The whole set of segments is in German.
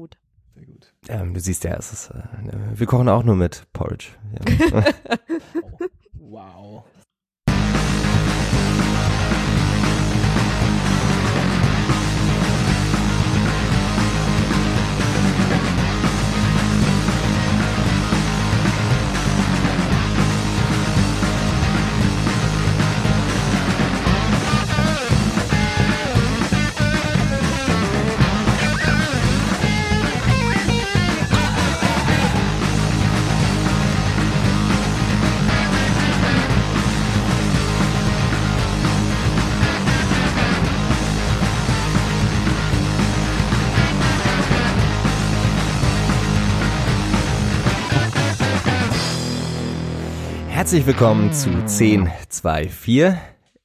gut. Sehr gut. Ähm, du siehst ja, es ist, äh, wir kochen auch nur mit Porridge. Ja. Herzlich willkommen zu 1024.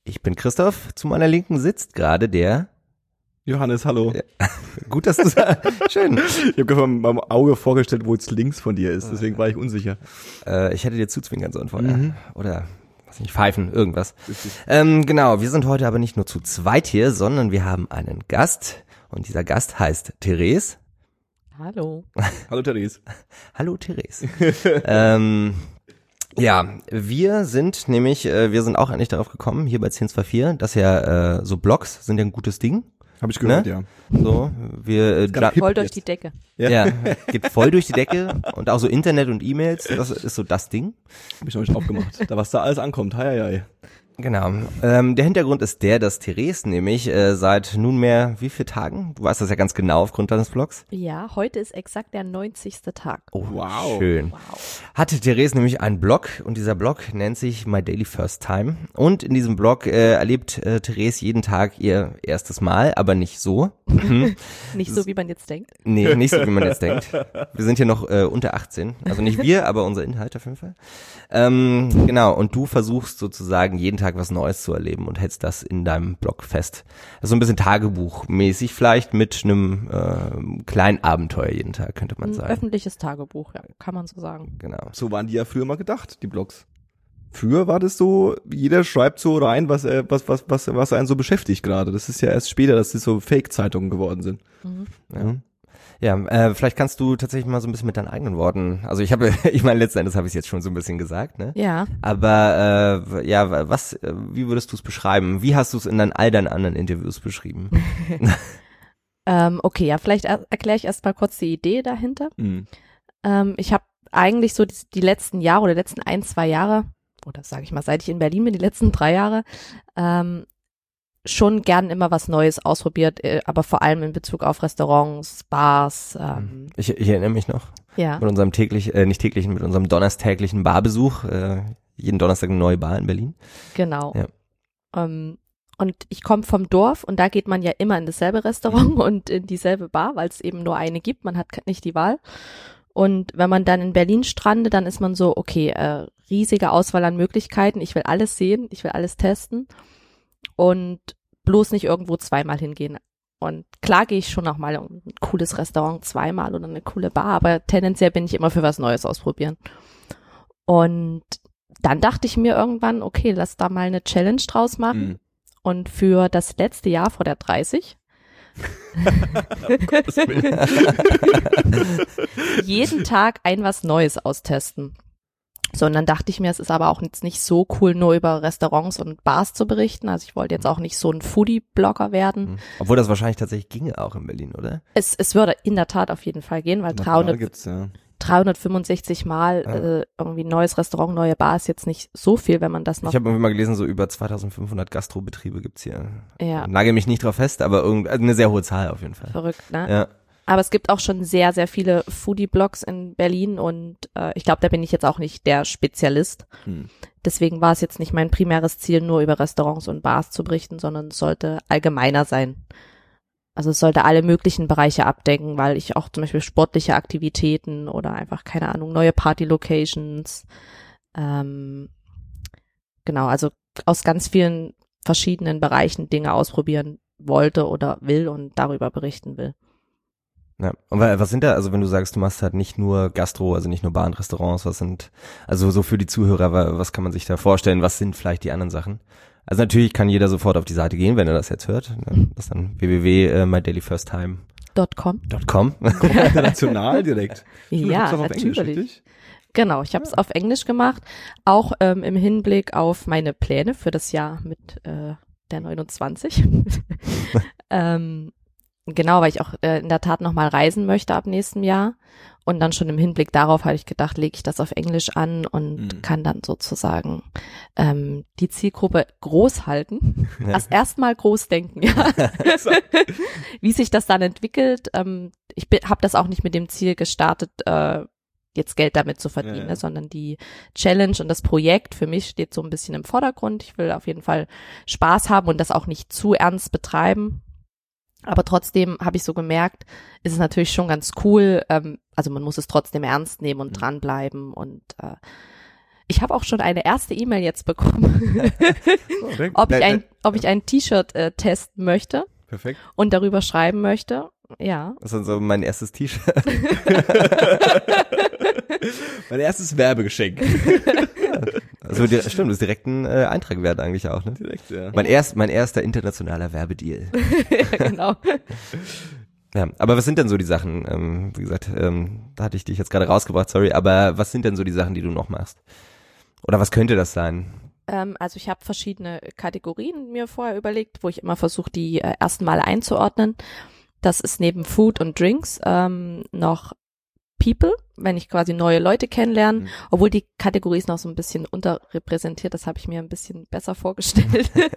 Ich bin Christoph. Zu meiner Linken sitzt gerade der. Johannes, hallo. Gut, dass du sagst. Schön. Ich habe gerade meinem Auge vorgestellt, wo jetzt links von dir ist, deswegen war ich unsicher. Äh, ich hätte dir zuzwinkern sollen vorher. Mhm. Oder, weiß nicht, pfeifen, irgendwas. Ähm, genau, wir sind heute aber nicht nur zu zweit hier, sondern wir haben einen Gast. Und dieser Gast heißt Therese. Hallo. Hallo Therese. Hallo Therese. ähm, ja, wir sind nämlich, äh, wir sind auch eigentlich darauf gekommen, hier bei 1024, dass ja äh, so Blogs sind ja ein gutes Ding. Habe ich gehört, Ne? ja. So, wir äh, ja, Voll durch jetzt. die Decke. ja, geht voll durch die Decke und auch so Internet und E-Mails, das ist so das Ding. Habe ich noch nicht aufgemacht. da was da alles ankommt. Hei, hei. Genau. Ähm, der Hintergrund ist der, dass Therese nämlich äh, seit nunmehr wie viele Tagen? Du weißt das ja ganz genau aufgrund deines Blogs. Ja, heute ist exakt der 90. Tag. Oh, Wow. schön. Wow. Hatte Therese nämlich einen Blog und dieser Blog nennt sich My Daily First Time. Und in diesem Blog äh, erlebt äh, Therese jeden Tag ihr erstes Mal, aber nicht so. Mhm. Nicht so, wie man jetzt denkt. Nee, nicht so, wie man jetzt denkt. Wir sind hier noch äh, unter 18. Also nicht wir, aber unser Inhalt auf jeden Fall. Ähm, genau, und du versuchst sozusagen jeden Tag was Neues zu erleben und hältst das in deinem Blog fest. Also so ein bisschen Tagebuchmäßig vielleicht mit einem äh, kleinen Abenteuer jeden Tag, könnte man Ein sagen. öffentliches Tagebuch, ja, kann man so sagen. Genau. So waren die ja früher mal gedacht, die Blogs. Früher war das so, jeder schreibt so rein, was er, was, was, was, was einen so beschäftigt gerade. Das ist ja erst später, dass die so Fake-Zeitungen geworden sind. Mhm. Ja. Ja, äh, vielleicht kannst du tatsächlich mal so ein bisschen mit deinen eigenen Worten. Also ich habe, ich meine, letzten Endes habe ich es jetzt schon so ein bisschen gesagt, ne? Ja, Aber äh, ja, was, äh, wie würdest du es beschreiben? Wie hast du es in deinen, all deinen anderen Interviews beschrieben? ähm, okay, ja, vielleicht er erkläre ich erst mal kurz die Idee dahinter. Mhm. Ähm, ich habe eigentlich so die, die letzten Jahre oder die letzten ein, zwei Jahre, oder sage ich mal, seit ich in Berlin bin, die letzten drei Jahre, ähm, schon gern immer was Neues ausprobiert, äh, aber vor allem in Bezug auf Restaurants, Bars, ähm, Ich, ich erinnere mich noch ja. mit unserem täglich, äh, nicht täglichen, mit unserem donnerstäglichen Barbesuch. Äh, jeden Donnerstag eine neue Bar in Berlin. Genau. Ja. Ähm, und ich komme vom Dorf und da geht man ja immer in dasselbe Restaurant und in dieselbe Bar, weil es eben nur eine gibt. Man hat nicht die Wahl. Und wenn man dann in Berlin strandet, dann ist man so, okay, äh, riesige Auswahl an Möglichkeiten. Ich will alles sehen, ich will alles testen und bloß nicht irgendwo zweimal hingehen. Und klar gehe ich schon auch mal in ein cooles Restaurant zweimal oder eine coole Bar, aber tendenziell bin ich immer für was Neues ausprobieren. Und dann dachte ich mir irgendwann, okay, lass da mal eine Challenge draus machen. Mhm. Und für das letzte Jahr vor der 30 jeden Tag ein was Neues austesten. So, und dann dachte ich mir, es ist aber auch jetzt nicht so cool, nur über Restaurants und Bars zu berichten. Also ich wollte jetzt auch nicht so ein Foodie-Blogger werden. Mhm. Obwohl das wahrscheinlich tatsächlich ginge auch in Berlin, oder? Es, es würde in der Tat auf jeden Fall gehen, weil Material 300, gibt's, ja. 365 Mal Ja. äh, irgendwie neues Restaurant, neue Bar ist jetzt nicht so viel, wenn man das noch. Ich habe irgendwie mal gelesen, so über 2500 Gastrobetriebe gibt's hier. ja, Nagel mich nicht drauf fest, aber irgend, also eine sehr hohe Zahl auf jeden Fall. verrückt, ne? Ja. Aber es gibt auch schon sehr, sehr viele Foodie-Blogs in Berlin und äh, ich glaube, da bin ich jetzt auch nicht der Spezialist. Hm. Deswegen war es jetzt nicht mein primäres Ziel, nur über Restaurants und Bars zu berichten, sondern es sollte allgemeiner sein. Also es sollte alle möglichen Bereiche abdecken, weil ich auch zum Beispiel sportliche Aktivitäten oder einfach, keine Ahnung, neue Party-Locations, ähm, genau, also aus ganz vielen verschiedenen Bereichen Dinge ausprobieren wollte oder will und darüber berichten will. Ja. Und wa- was sind da, also wenn du sagst, du machst halt nicht nur Gastro, also nicht nur Bar und Restaurants, was sind, also so für die Zuhörer, wa- was kann man sich da vorstellen, was sind vielleicht die anderen Sachen? Also natürlich kann jeder sofort auf die Seite gehen, wenn er das jetzt hört. Ne? Das ist dann .com. .com? International direkt. Ja, auf Englisch, natürlich. richtig? Genau, ich habe es auf Englisch gemacht, auch ähm, im Hinblick auf meine Pläne für das Jahr mit äh, der 29. ähm, genau, weil ich auch äh, in der Tat nochmal reisen möchte ab nächstem Jahr. Und dann schon im Hinblick darauf habe ich gedacht, lege ich das auf Englisch an und Mhm. kann dann sozusagen ähm, die Zielgruppe groß halten. Ja. Erst erstmal groß denken, ja. Wie sich das dann entwickelt, ähm, ich habe das auch nicht mit dem Ziel gestartet, äh, jetzt Geld damit zu verdienen, Ja, ja. Ne, sondern die Challenge und das Projekt für mich steht so ein bisschen im Vordergrund. Ich will auf jeden Fall Spaß haben und das auch nicht zu ernst betreiben. Aber trotzdem habe ich so gemerkt, ist es natürlich schon ganz cool. Ähm, also man muss es trotzdem ernst nehmen und Mhm. dranbleiben. Und äh, ich habe auch schon eine erste E-Mail jetzt bekommen, ob ich ein, ne. ob ich ein T-Shirt äh, testen möchte Perfekt. und darüber schreiben möchte. Ja. Das ist dann so mein erstes T-Shirt. Mein erstes Werbegeschenk. Also di- stimmt, das ist direkt ein äh, Eintrag wert eigentlich auch, ne? Direkt, ja. Mein, erst, mein erster internationaler Werbedeal. genau. Ja, aber was sind denn so die Sachen? Ähm, wie gesagt, ähm, da hatte ich dich jetzt gerade rausgebracht, sorry, aber was sind denn so die Sachen, die du noch machst? Oder was könnte das sein? Ähm, also ich habe verschiedene Kategorien mir vorher überlegt, wo ich immer versuche, die äh, ersten Mal einzuordnen. Das ist neben Food und Drinks ähm, noch People, wenn ich quasi neue Leute kennenlerne, Mhm. obwohl die Kategorie ist noch so ein bisschen unterrepräsentiert, das habe ich mir ein bisschen besser vorgestellt.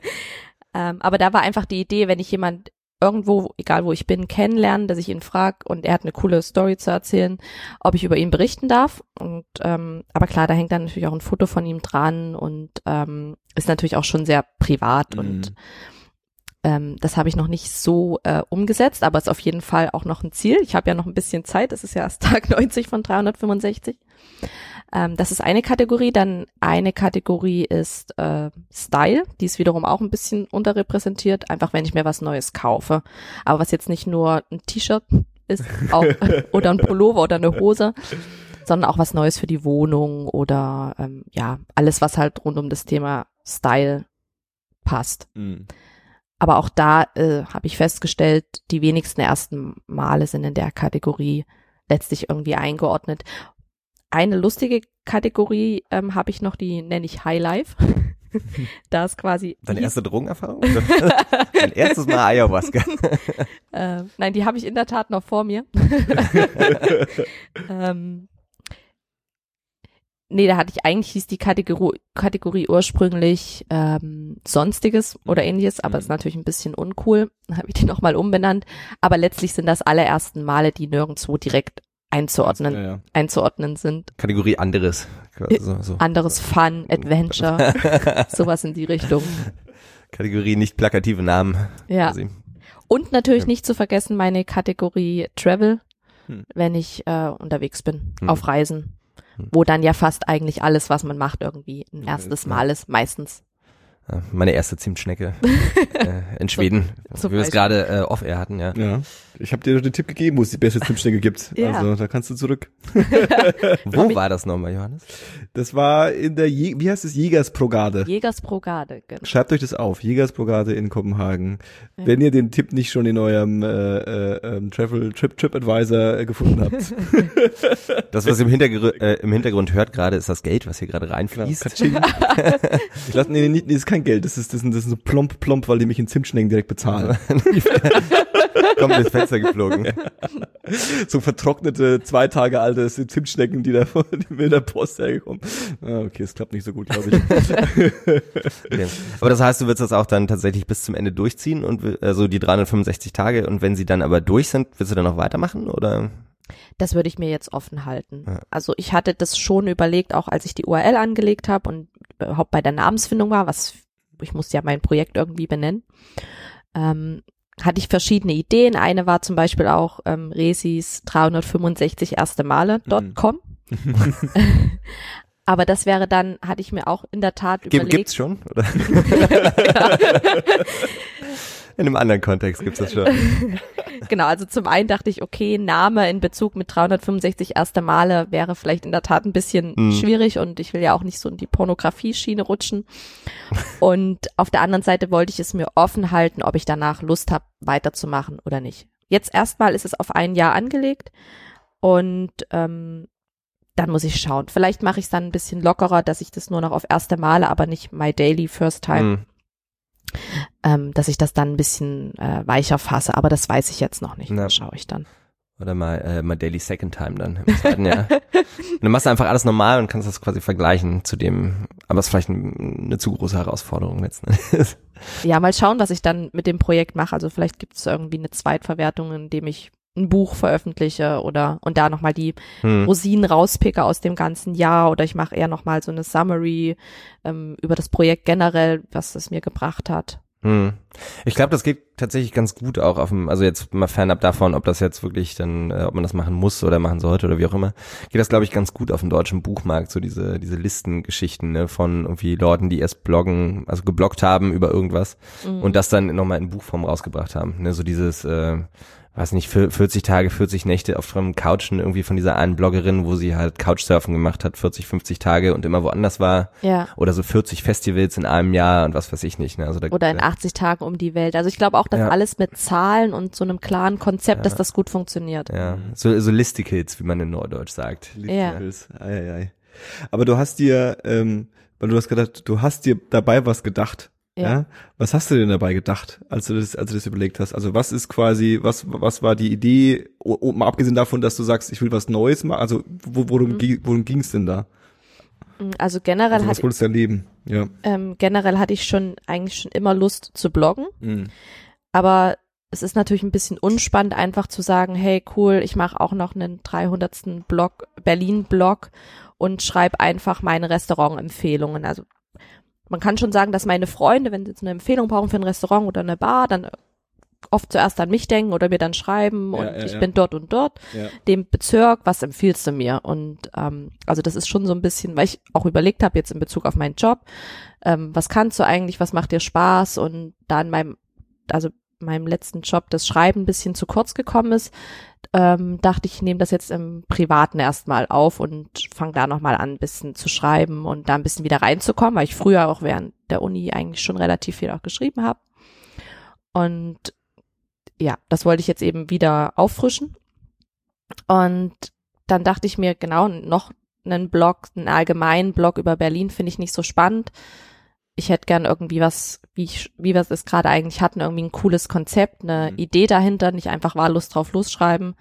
ähm, aber da war einfach die Idee, wenn ich jemand irgendwo, egal wo ich bin, kennenlerne, dass ich ihn frage und er hat eine coole Story zu erzählen, ob ich über ihn berichten darf. Und ähm, aber klar, da hängt dann natürlich auch ein Foto von ihm dran und ähm, ist natürlich auch schon sehr privat Mhm. und ähm, das habe ich noch nicht so äh, umgesetzt, aber ist auf jeden Fall auch noch ein Ziel. Ich habe ja noch ein bisschen Zeit, es ist ja erst Tag 90 von 365. Ähm, das ist eine Kategorie. Dann eine Kategorie ist äh, Style, die ist wiederum auch ein bisschen unterrepräsentiert, einfach wenn ich mir was Neues kaufe. Aber was jetzt nicht nur ein T-Shirt ist auch, oder ein Pullover oder eine Hose, sondern auch was Neues für die Wohnung oder ähm, ja, alles, was halt rund um das Thema Style passt. Mhm. Aber auch da äh, habe ich festgestellt, die wenigsten ersten Male sind in der Kategorie letztlich irgendwie eingeordnet. Eine lustige Kategorie ähm, habe ich noch, die nenne ich High Life. da ist quasi Deine erste Drogenerfahrung? Mein erstes Mal Ayahuasca. Äh, nein, die habe ich in der Tat noch vor mir. ähm, nee, da hatte ich eigentlich hieß die Kategorie, Kategorie ursprünglich ähm, Sonstiges oder ähnliches, aber Mhm. ist natürlich ein bisschen uncool. Dann habe ich die nochmal umbenannt. Aber letztlich sind das allerersten Male, die nirgendwo direkt einzuordnen, Ja, ja. einzuordnen sind. Kategorie anderes. So, so. Anderes Fun, Adventure, sowas in die Richtung. Kategorie nicht plakative Namen. Ja. Und natürlich Ja. nicht zu vergessen meine Kategorie Travel, Hm. wenn ich äh, unterwegs bin, Hm. auf Reisen. Wo dann ja fast eigentlich alles, was man macht, irgendwie ein erstes. Mal ist, meistens. Meine erste Zimtschnecke äh, in Schweden, zum wie wir es gerade äh, off-air hatten, ja. Ja. Ich habe dir den Tipp gegeben, wo es die beste Zimtschnecke gibt. Ja. Also da kannst du zurück. Wo war das nochmal, Johannes? Das war in der, Je wie heißt es, Jägersbrogade. Jägersbrogade, genau. Schreibt euch das auf, Jägersbrogade in Kopenhagen. Ja. Wenn ihr den Tipp nicht schon in eurem äh, äh, ähm, Travel Trip Trip Advisor äh, gefunden habt. Das, was ihr im, Hintergr äh, im Hintergrund hört gerade, ist das Geld, was hier gerade Genau, reinfließt. Katsching. ich lasse nee, nee, nee, das ist kein Geld, das ist das ist, das ist so plomp plomp, weil die mich in Zimtschnecken direkt bezahlen. Kommt ins Fenster geflogen. so vertrocknete, zwei Tage alte Zimtschnecken, die da von mit der Post hergekommen. Ah, okay, es klappt nicht so gut, glaube ich. Okay. Aber das heißt, du willst das auch dann tatsächlich bis zum Ende durchziehen und also die 365 Tage und wenn sie dann aber durch sind, willst du dann noch weitermachen oder? Das würde ich mir jetzt offen halten. Ja. Also ich hatte das schon überlegt, auch als ich die URL angelegt habe und überhaupt bei der Namensfindung war, was ich musste ja mein Projekt irgendwie benennen. Ähm, hatte ich verschiedene Ideen. Eine war zum Beispiel auch ähm, Resis 365 erste Male.com. Aber das wäre dann, hatte ich mir auch in der Tat Gibt, überlegt. gibt's schon? Oder? In einem anderen Kontext gibt's das schon. Genau, also zum einen dachte ich, okay, Name in Bezug mit 365 erste Male wäre vielleicht in der Tat ein bisschen Hm. schwierig und ich will ja auch nicht so in die Pornografie-Schiene rutschen. Und auf der anderen Seite wollte ich es mir offen halten, ob ich danach Lust habe, weiterzumachen oder nicht. jetzt erstmal ist es auf ein Jahr angelegt und ähm, dann muss ich schauen. Vielleicht mache ich es dann ein bisschen lockerer, dass ich das nur noch auf erste Male, aber nicht my daily first time, Hm. Ähm, dass ich das dann ein bisschen äh, weicher fasse. Aber das weiß ich jetzt noch nicht. Na. Das schaue ich dann. Oder mal, äh, mal Daily Second Time dann im zweiten Jahr. und dann machst du einfach alles normal und kannst das quasi vergleichen zu dem, aber es ist vielleicht ein, eine zu große Herausforderung letzten Endes. Ja, mal schauen, was ich dann mit dem Projekt mache. Also vielleicht gibt es irgendwie eine Zweitverwertung, in dem ich ein Buch veröffentliche oder und da nochmal die Hm. Rosinen rauspicke aus dem ganzen Jahr oder ich mache eher nochmal so eine Summary ähm, über das Projekt generell, was es mir gebracht hat. Hm. Ich glaube, das geht tatsächlich ganz gut auch auf dem, also jetzt mal fernab davon, ob das jetzt wirklich dann, äh, ob man das machen muss oder machen sollte oder wie auch immer, geht das glaube ich ganz gut auf dem deutschen Buchmarkt, so diese, diese Listengeschichten ne, von irgendwie Leuten, die erst bloggen, also gebloggt haben über irgendwas Mhm. und das dann nochmal in Buchform rausgebracht haben. Ne, so dieses, äh, weiß nicht, vier- 40 Tage, 40 Nächte auf dem Couchen irgendwie von dieser einen Bloggerin, wo sie halt Couchsurfen gemacht hat, 40, 50 Tage und immer woanders war. Ja. Oder so 40 Festivals in einem Jahr und was weiß ich nicht. Ne? Also da, Oder in 80 Tagen um die Welt. Also ich glaube auch, dass Ja. alles mit Zahlen und so einem klaren Konzept, dass Ja. das gut funktioniert. Ja, so, so Listicles, wie man in Neudeutsch sagt. Ja. Ei, ei, ei. Aber du hast dir, ähm, weil du hast gedacht, du hast dir dabei was gedacht. Ja. Ja. Was hast du denn dabei gedacht, als du das, als du das überlegt hast? Also was ist quasi, was, was war die Idee, o- mal abgesehen davon, dass du sagst, ich will was Neues machen, also wo, worum, Mhm. ging- worum ging's denn da? Also generell, Also, was hatte, wolltest du erleben? Ja. ähm, generell hatte ich schon eigentlich schon immer Lust zu bloggen. Mhm. Aber es ist natürlich ein bisschen unspannend, einfach zu sagen, hey cool, ich mache auch noch einen 300. Blog, Berlin-Blog und schreibe einfach meine Restaurantempfehlungen. Also man kann schon sagen, dass meine Freunde, wenn sie jetzt eine Empfehlung brauchen für ein Restaurant oder eine Bar, dann oft zuerst an mich denken oder mir dann schreiben Ja, und ja, ich ja. bin dort und dort, dem Bezirk, was empfiehlst du mir? Und ähm, also das ist schon so ein bisschen, weil ich auch überlegt habe jetzt in Bezug auf meinen Job, ähm, was kannst du eigentlich, was macht dir Spaß? Und da in meinem, also meinem letzten Job das Schreiben ein bisschen zu kurz gekommen ist, ähm, dachte ich, ich nehme das jetzt im Privaten erstmal auf und fange da nochmal an, ein bisschen zu schreiben und da ein bisschen wieder reinzukommen, weil ich früher auch während der Uni eigentlich schon relativ viel auch geschrieben habe. Und ja, das wollte ich jetzt eben wieder auffrischen. Und dann dachte ich mir, genau, noch einen Blog, einen allgemeinen Blog über Berlin finde ich nicht so spannend. Ich hätte gern irgendwie was, wie, ich, wie wir es gerade eigentlich hatten, irgendwie ein cooles Konzept, eine Mhm. Idee dahinter, nicht einfach wahllos drauf losschreiben,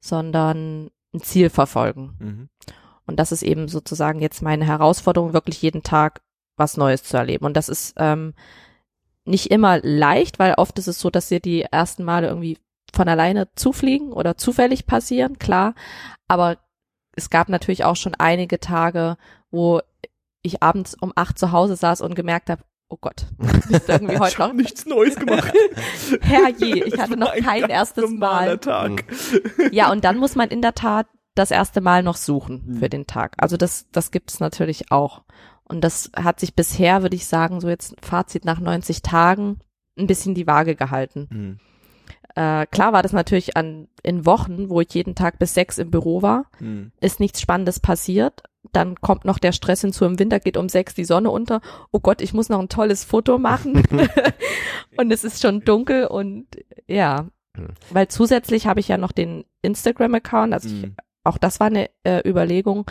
sondern ein Ziel verfolgen. Mhm. Und das ist eben sozusagen jetzt meine Herausforderung, wirklich jeden Tag was Neues zu erleben. Und das ist ähm, nicht immer leicht, weil oft ist es so, dass dir die ersten Male irgendwie von alleine zufliegen oder zufällig passieren, klar. Aber es gab natürlich auch schon einige Tage, wo ich abends um acht zu Hause saß und gemerkt habe, oh Gott, ist irgendwie heute ich noch nichts Neues gemacht. herrje, ich hatte noch Ein kein erstes Mal. Tag. Ja, und dann muss man in der Tat das erste Mal noch suchen Mhm. für den Tag. Also das, das gibt's natürlich auch. Und das hat sich bisher, würde ich sagen, so jetzt Fazit nach 90 Tagen, ein bisschen die Waage gehalten. Mhm. Äh, klar war das natürlich an, in Wochen, wo ich jeden Tag bis sechs im Büro war, Mhm. ist nichts Spannendes passiert. Dann kommt noch der Stress hinzu, im Winter geht um sechs die Sonne unter. Oh Gott, ich muss noch ein tolles Foto machen. und es ist schon dunkel und ja, Hm. weil zusätzlich habe ich ja noch den Instagram-Account, also ich, Mhm. auch das war eine äh, Überlegung.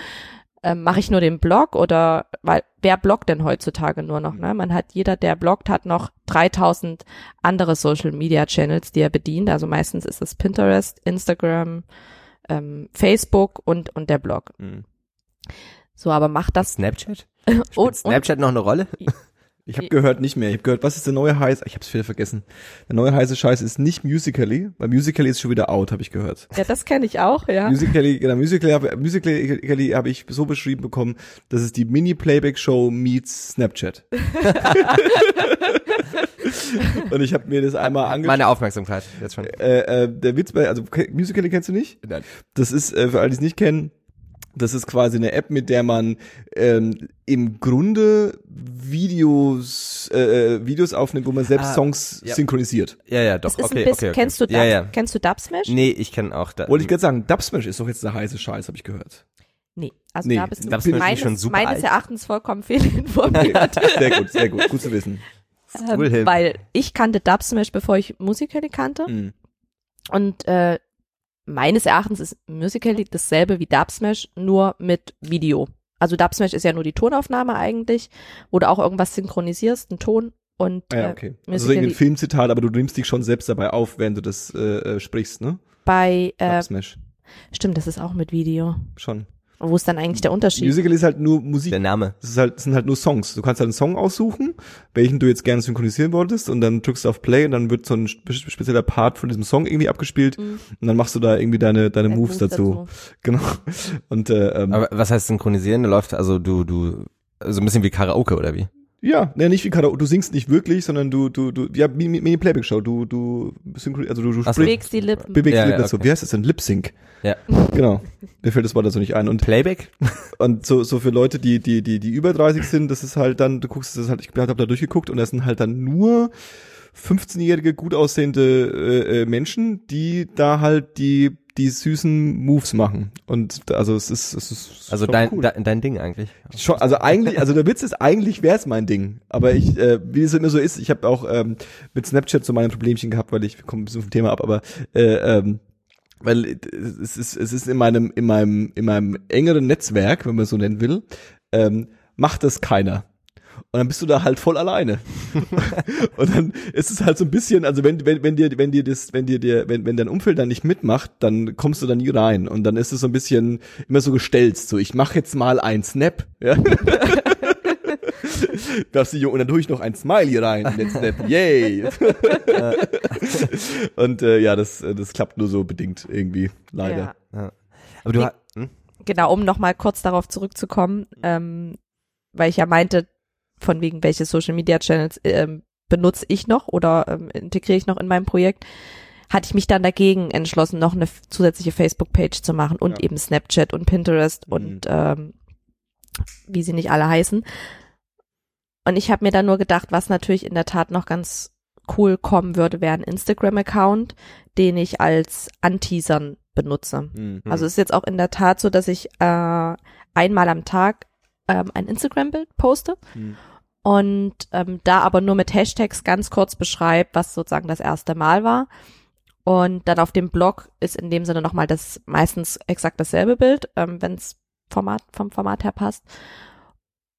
Ähm, Mache ich nur den Blog oder weil wer bloggt denn heutzutage nur noch? Ne? Man hat jeder, der bloggt, hat noch 3000 andere Social Media Channels, die er bedient. Also meistens ist es Pinterest, Instagram, ähm, Facebook und und der Blog. Mhm. So, aber macht das Snapchat? und, Spielt und Snapchat noch eine Rolle? Ich habe gehört nicht mehr. Ich habe gehört, was ist der neue heiße? Ich habe es wieder vergessen. Der neue heiße Scheiß ist nicht Musically, weil Musically ist schon wieder out, habe ich gehört. ja, das kenne ich auch, ja. Musically, genau, Musically habe Musically habe ich so beschrieben bekommen, dass es die Mini Playback Show meets Snapchat. Und ich habe mir das einmal angeschaut. Meine Aufmerksamkeit, jetzt schon. Äh, äh, der Witz bei, also Musically kennst du nicht? Nein. Das ist, äh, für alle, die es nicht kennen, das ist quasi eine App, mit der man ähm, im Grunde Videos, äh, äh, Videos aufnimmt, wo man selbst Ah, Songs ja. synchronisiert. Ja, ja, doch, Das ist okay, ein bisschen, okay, okay. kennst du Dub, Ja, ja. kennst du Dubsmash? Nee, ich kenne auch da. Wollte ich gerade sagen, Dubsmash ist doch jetzt der heiße Scheiß, habe ich gehört. Nee, also Nee, da bist du Dubsmash ist meines, schon super meines alt. Erachtens vollkommen fehlinformiert. Sehr gut, sehr gut, gut zu wissen. Cool, ähm, weil ich kannte Dubsmash, bevor ich Musical.ly kannte. Mhm. Und äh, meines Erachtens ist Musical.ly dasselbe wie Dubsmash, nur mit Video. Also Dubsmash ist ja nur die Tonaufnahme eigentlich, wo du auch irgendwas synchronisierst, einen Ton und Ah, ja, äh, okay. Also so irgendwie ein Filmzitat, aber du nimmst dich schon selbst dabei auf, während du das äh, äh, sprichst, ne? bei äh, Dub Smash. stimmt, das ist auch mit Video. Schon. Wo ist dann eigentlich der Unterschied? Musical ist halt nur Musik. Der Name. Das, ist halt, das sind halt nur Songs. Du kannst halt einen Song aussuchen, welchen du jetzt gerne synchronisieren wolltest und dann drückst du auf Play und dann wird so ein spe spezieller Part von diesem Song irgendwie abgespielt Mhm. und dann machst du da irgendwie deine, deine Ein Moves Move dazu. Genau. Und äh, ähm, Aber was heißt synchronisieren? Da läuft also du, du, so ein bisschen wie Karaoke oder wie? Ja, ne, nicht wie Karaoke. Du singst nicht wirklich, sondern du, du, du, ja, Mini- Mini-Playback-Show. Du, du synchron, also du, du so. sprichst, Bewegst die Lippen. bewegst Ja, die ja, Lippen dazu. okay. Wie heißt das denn? Lip-Sync. Ja. Genau. Mir fällt das Wort dazu nicht ein. Und Playback? Und so, so für Leute, die, die, die, die über 30 sind, das ist halt dann, du guckst das halt, ich habe da durchgeguckt und das sind halt dann nur 15-jährige, gut aussehende äh, äh, Menschen, die da halt die, die süßen Moves machen. Und also es ist, es ist Also dein, cool. dein, dein Ding eigentlich. Schon, also eigentlich, also der Witz ist, eigentlich wäre es mein Ding. Aber ich, äh, wie es immer so ist, ich habe auch ähm, mit Snapchat so meine Problemchen gehabt, weil ich wir kommen ein bisschen vom Thema ab, aber äh, ähm, weil es ist, es ist in meinem, in meinem, in meinem engeren Netzwerk, wenn man so nennen will, ähm, macht das keiner. Und dann bist du da halt voll alleine. und dann ist es halt so ein bisschen, also wenn, wenn, wenn dir, wenn dir das, wenn dir der, wenn, wenn dein Umfeld dann nicht mitmacht, dann kommst du da nie rein. Und dann ist es so ein bisschen immer so gestelzt. So, ich mache jetzt mal ein Snap. Ja. Darfst du, und dann tue ich noch ein Smiley rein in den Snap. Yay! und äh, ja, das, äh, das klappt nur so bedingt irgendwie, leider. Ja. Aber du hm? Genau, um nochmal kurz darauf zurückzukommen, ähm, weil ich ja meinte, von wegen welche Social Media Channels ähm, benutze ich noch oder ähm, integriere ich noch in meinem Projekt, hatte ich mich dann dagegen entschlossen, noch eine zusätzliche Facebook-Page zu machen und Ja. eben Snapchat und Pinterest Mhm. und ähm, wie sie nicht alle heißen. Und ich habe mir dann nur gedacht, was natürlich in der Tat noch ganz cool kommen würde, wäre ein Instagram-Account, den ich als Anteasern benutze. Mhm. Also es ist jetzt auch in der Tat so, dass ich äh, einmal am Tag ähm, ein Instagram-Bild poste Mhm. Und ähm, da aber nur mit Hashtags ganz kurz beschreibe, was sozusagen das erste Mal war. Und dann auf dem Blog ist in dem Sinne nochmal das meistens exakt dasselbe Bild, ähm, wenn es Format, vom Format her passt.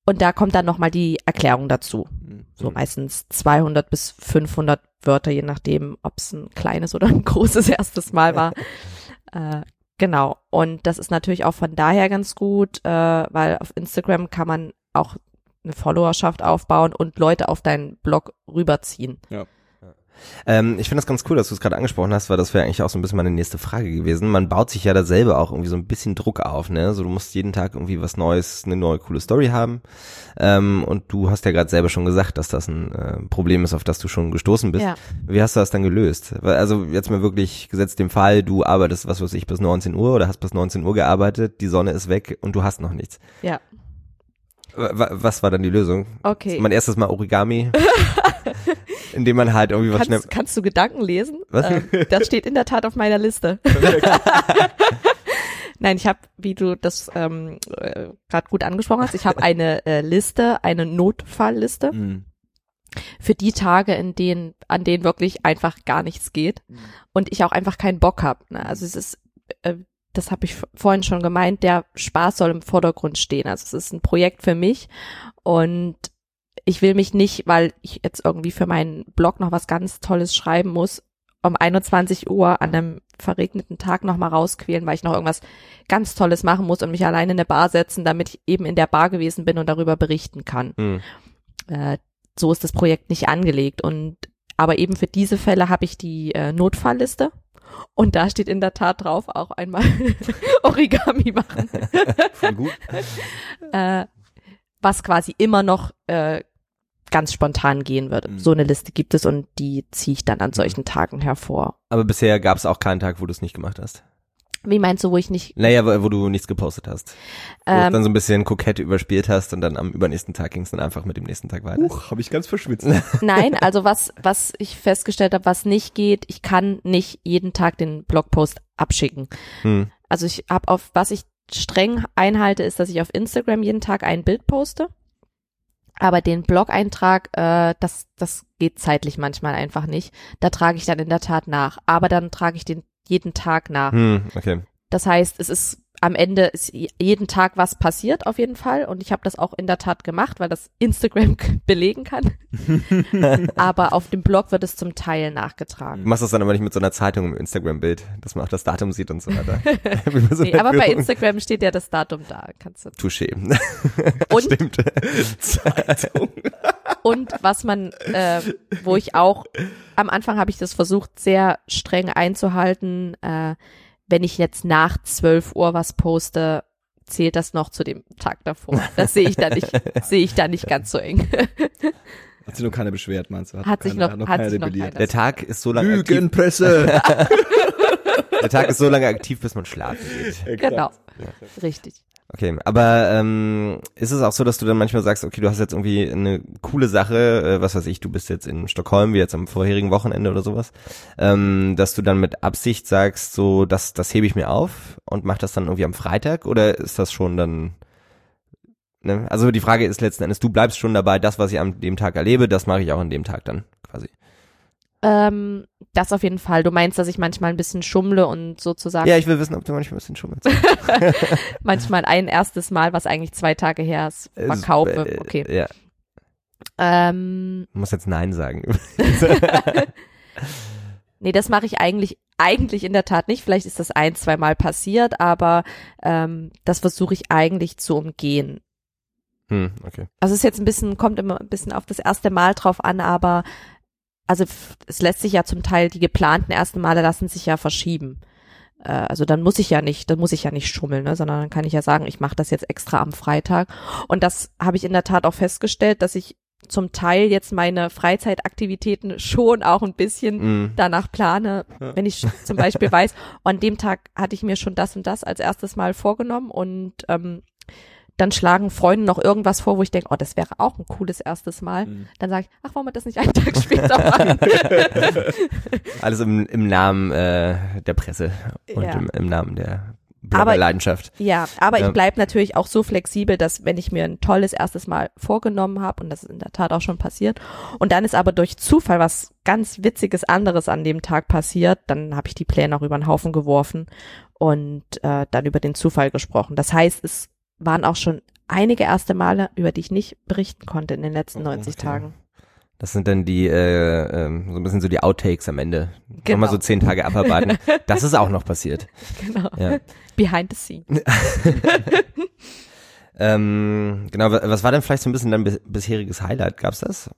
Und da kommt dann nochmal die Erklärung dazu. Mhm. So meistens 200 bis 500 Wörter, je nachdem, ob es ein kleines oder ein großes erstes Mal war. äh, genau. Und das ist natürlich auch von daher ganz gut, äh, weil auf Instagram kann man auch eine Followerschaft aufbauen und Leute auf deinen Blog rüberziehen. Ähm, ich finde das ganz cool, dass du es gerade angesprochen hast, weil das wäre eigentlich auch so ein bisschen meine nächste Frage gewesen. Man baut sich ja da selber auch irgendwie so ein bisschen Druck auf, ne? So du musst jeden Tag irgendwie was Neues, eine neue coole Story haben. Ähm, und du hast ja gerade selber schon gesagt, dass das ein äh, Problem ist, auf das du schon gestoßen bist. Ja. Wie hast du das dann gelöst? Also jetzt mal wirklich gesetzt dem Fall, du arbeitest, was weiß ich, bis 19 Uhr oder hast bis 19 Uhr gearbeitet, die Sonne ist weg und du hast noch nichts. Ja. Wa- wa- Was war dann die Lösung? Okay. Mein erstes Mal Origami, indem man halt irgendwie was schnell. Kannst, kannst du Gedanken lesen? Was? Ähm, das steht in der Tat auf meiner Liste. Nein, ich habe, wie du das ähm, äh, gerade gut angesprochen hast, ich habe eine äh, Liste, eine Notfallliste Mhm. für die Tage, in denen, an denen wirklich einfach gar nichts geht Mhm. und ich auch einfach keinen Bock habe. Ne? Also es ist, äh, das habe ich vorhin schon gemeint, der Spaß soll im Vordergrund stehen. Also es ist ein Projekt für mich und ich will mich nicht, weil ich jetzt irgendwie für meinen Blog noch was ganz Tolles schreiben muss, um 21 Uhr an einem verregneten Tag noch mal rausquälen, weil ich noch irgendwas ganz Tolles machen muss und mich alleine in eine Bar setzen, damit ich eben in der Bar gewesen bin und darüber berichten kann. Hm. Äh, so ist das Projekt nicht angelegt und aber eben für diese Fälle habe ich die äh, Notfallliste und da steht in der Tat drauf auch einmal Origami machen, Voll gut. äh, was quasi immer noch äh, ganz spontan gehen würde. Mhm. So eine Liste gibt es und die ziehe ich dann an solchen Tagen hervor. Aber bisher gab es auch keinen Tag, wo du es nicht gemacht hast. Wie meinst du, wo ich nicht? Naja, wo, wo du nichts gepostet hast. Wo du Ähm, dann so ein bisschen kokett überspielt hast und dann am übernächsten Tag ging es dann einfach mit dem nächsten Tag weiter. Huch, habe ich ganz verschwitzt. Nein, also was, was ich festgestellt habe, was nicht geht, ich kann nicht jeden Tag den Blogpost abschicken. Hm. Also ich habe auf, was ich streng einhalte, ist, dass ich auf Instagram jeden Tag ein Bild poste. Aber den Blog-Eintrag, äh, das, das geht zeitlich manchmal einfach nicht. Da trage ich dann in der Tat nach. Aber dann trage ich den jeden Tag nach. Hm, okay. Das heißt, es ist am Ende ist jeden Tag was passiert auf jeden Fall und ich habe das auch in der Tat gemacht, weil das Instagram belegen kann. aber auf dem Blog wird es zum Teil nachgetragen. Du machst das dann aber nicht mit so einer Zeitung im Instagram-Bild, dass man auch das Datum sieht und so weiter. so nee, aber bei Instagram steht ja das Datum da. Kannst du. Touché. Und, Stimmt. Zeitung. und was man, äh, wo ich auch, am Anfang habe ich das versucht, sehr streng einzuhalten, äh, wenn ich jetzt nach 12 Uhr was poste, zählt das noch zu dem Tag davor. Das sehe ich da nicht, sehe ich da nicht ganz so eng. Hat sich noch keiner beschwert, meinst du? Hat sich noch- hat keiner sich noch rebelliert. keiner- Der Tag ist so lange aktiv, Lügenpresse. der Tag ist so lange aktiv, bis man schlafen geht. Genau. Richtig. Okay, aber ähm, ist es auch so, dass du dann manchmal sagst, okay, du hast jetzt irgendwie eine coole Sache, äh, was weiß ich, du bist jetzt in Stockholm, wie jetzt am vorherigen Wochenende oder sowas, ähm, dass du dann mit Absicht sagst, so, das, das hebe ich mir auf und mach das dann irgendwie am Freitag oder ist das schon dann, ne? Also die Frage ist letzten Endes, du bleibst schon dabei, das, was ich an dem Tag erlebe, das mache ich auch an dem Tag dann quasi. Ähm, das auf jeden Fall. Du meinst, dass ich manchmal ein bisschen schummle und sozusagen Ja, ich will wissen, ob du manchmal ein bisschen schummelst. manchmal ein erstes Mal, was eigentlich zwei Tage her ist, verkaufe. Äh, Okay. Ja, Ähm, du musst jetzt Nein sagen. nee, das mache ich eigentlich eigentlich in der Tat nicht. Vielleicht ist das ein, zwei Mal passiert, aber ähm, das versuche ich eigentlich zu umgehen. hm, okay. Also es ist jetzt ein bisschen, kommt immer ein bisschen auf das erste Mal drauf an, aber also es lässt sich ja zum Teil, die geplanten ersten Male lassen sich ja verschieben. Äh, Also dann muss ich ja nicht, dann muss ich ja nicht schummeln, ne, sondern dann kann ich ja sagen, ich mache das jetzt extra am Freitag. Und das habe ich in der Tat auch festgestellt, dass ich zum Teil jetzt meine Freizeitaktivitäten schon auch ein bisschen Hm. danach plane, Ja. wenn ich zum Beispiel weiß, an dem Tag hatte ich mir schon das und das als erstes Mal vorgenommen und ähm, dann schlagen Freunde noch irgendwas vor, wo ich denke, oh, das wäre auch ein cooles erstes Mal. Mhm. Dann sage ich, ach, wollen wir das nicht einen Tag später machen? Alles im, im Namen äh, der Presse und Ja. im, im Namen der Aber- Leidenschaft. ja, aber Ja. ich bleib natürlich auch so flexibel, dass wenn ich mir ein tolles erstes Mal vorgenommen habe, und das ist in der Tat auch schon passiert, und dann ist aber durch Zufall was ganz Witziges anderes an dem Tag passiert, dann habe ich die Pläne auch über den Haufen geworfen und äh, dann über den Zufall gesprochen. Das heißt, es waren auch schon einige erste Male, über die ich nicht berichten konnte in den letzten Oh, 90 okay. Tagen. Das sind dann die, äh, ähm, so ein bisschen so die Outtakes am Ende. Genau. Nochmal so zehn Tage abarbeiten. das ist auch noch passiert. Genau. Ja. Behind the scene. Ähm, genau, wa- was war denn vielleicht so ein bisschen dein bis- bisheriges Highlight? Gab's das?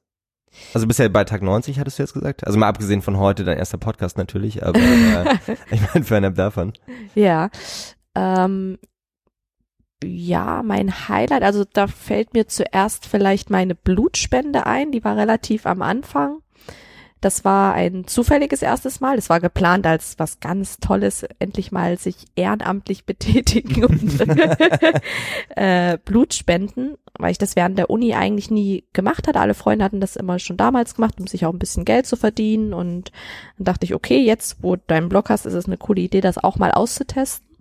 Also bisher bei Tag 90 hattest du jetzt gesagt? Also mal abgesehen von heute, dein erster Podcast natürlich, aber äh, ich meine fernab davon. Ja. Ähm, ja, mein Highlight, also da fällt mir zuerst vielleicht meine Blutspende ein, die war relativ am Anfang. Das war ein zufälliges erstes Mal. Es war geplant als was ganz Tolles, endlich mal sich ehrenamtlich betätigen und äh, Blut spenden, weil ich das während der Uni eigentlich nie gemacht hatte. Alle Freunde hatten das immer schon damals gemacht, um sich auch ein bisschen Geld zu verdienen. Und dann dachte ich, okay, jetzt, wo du deinen Blog hast, ist es eine coole Idee, das auch mal auszutesten.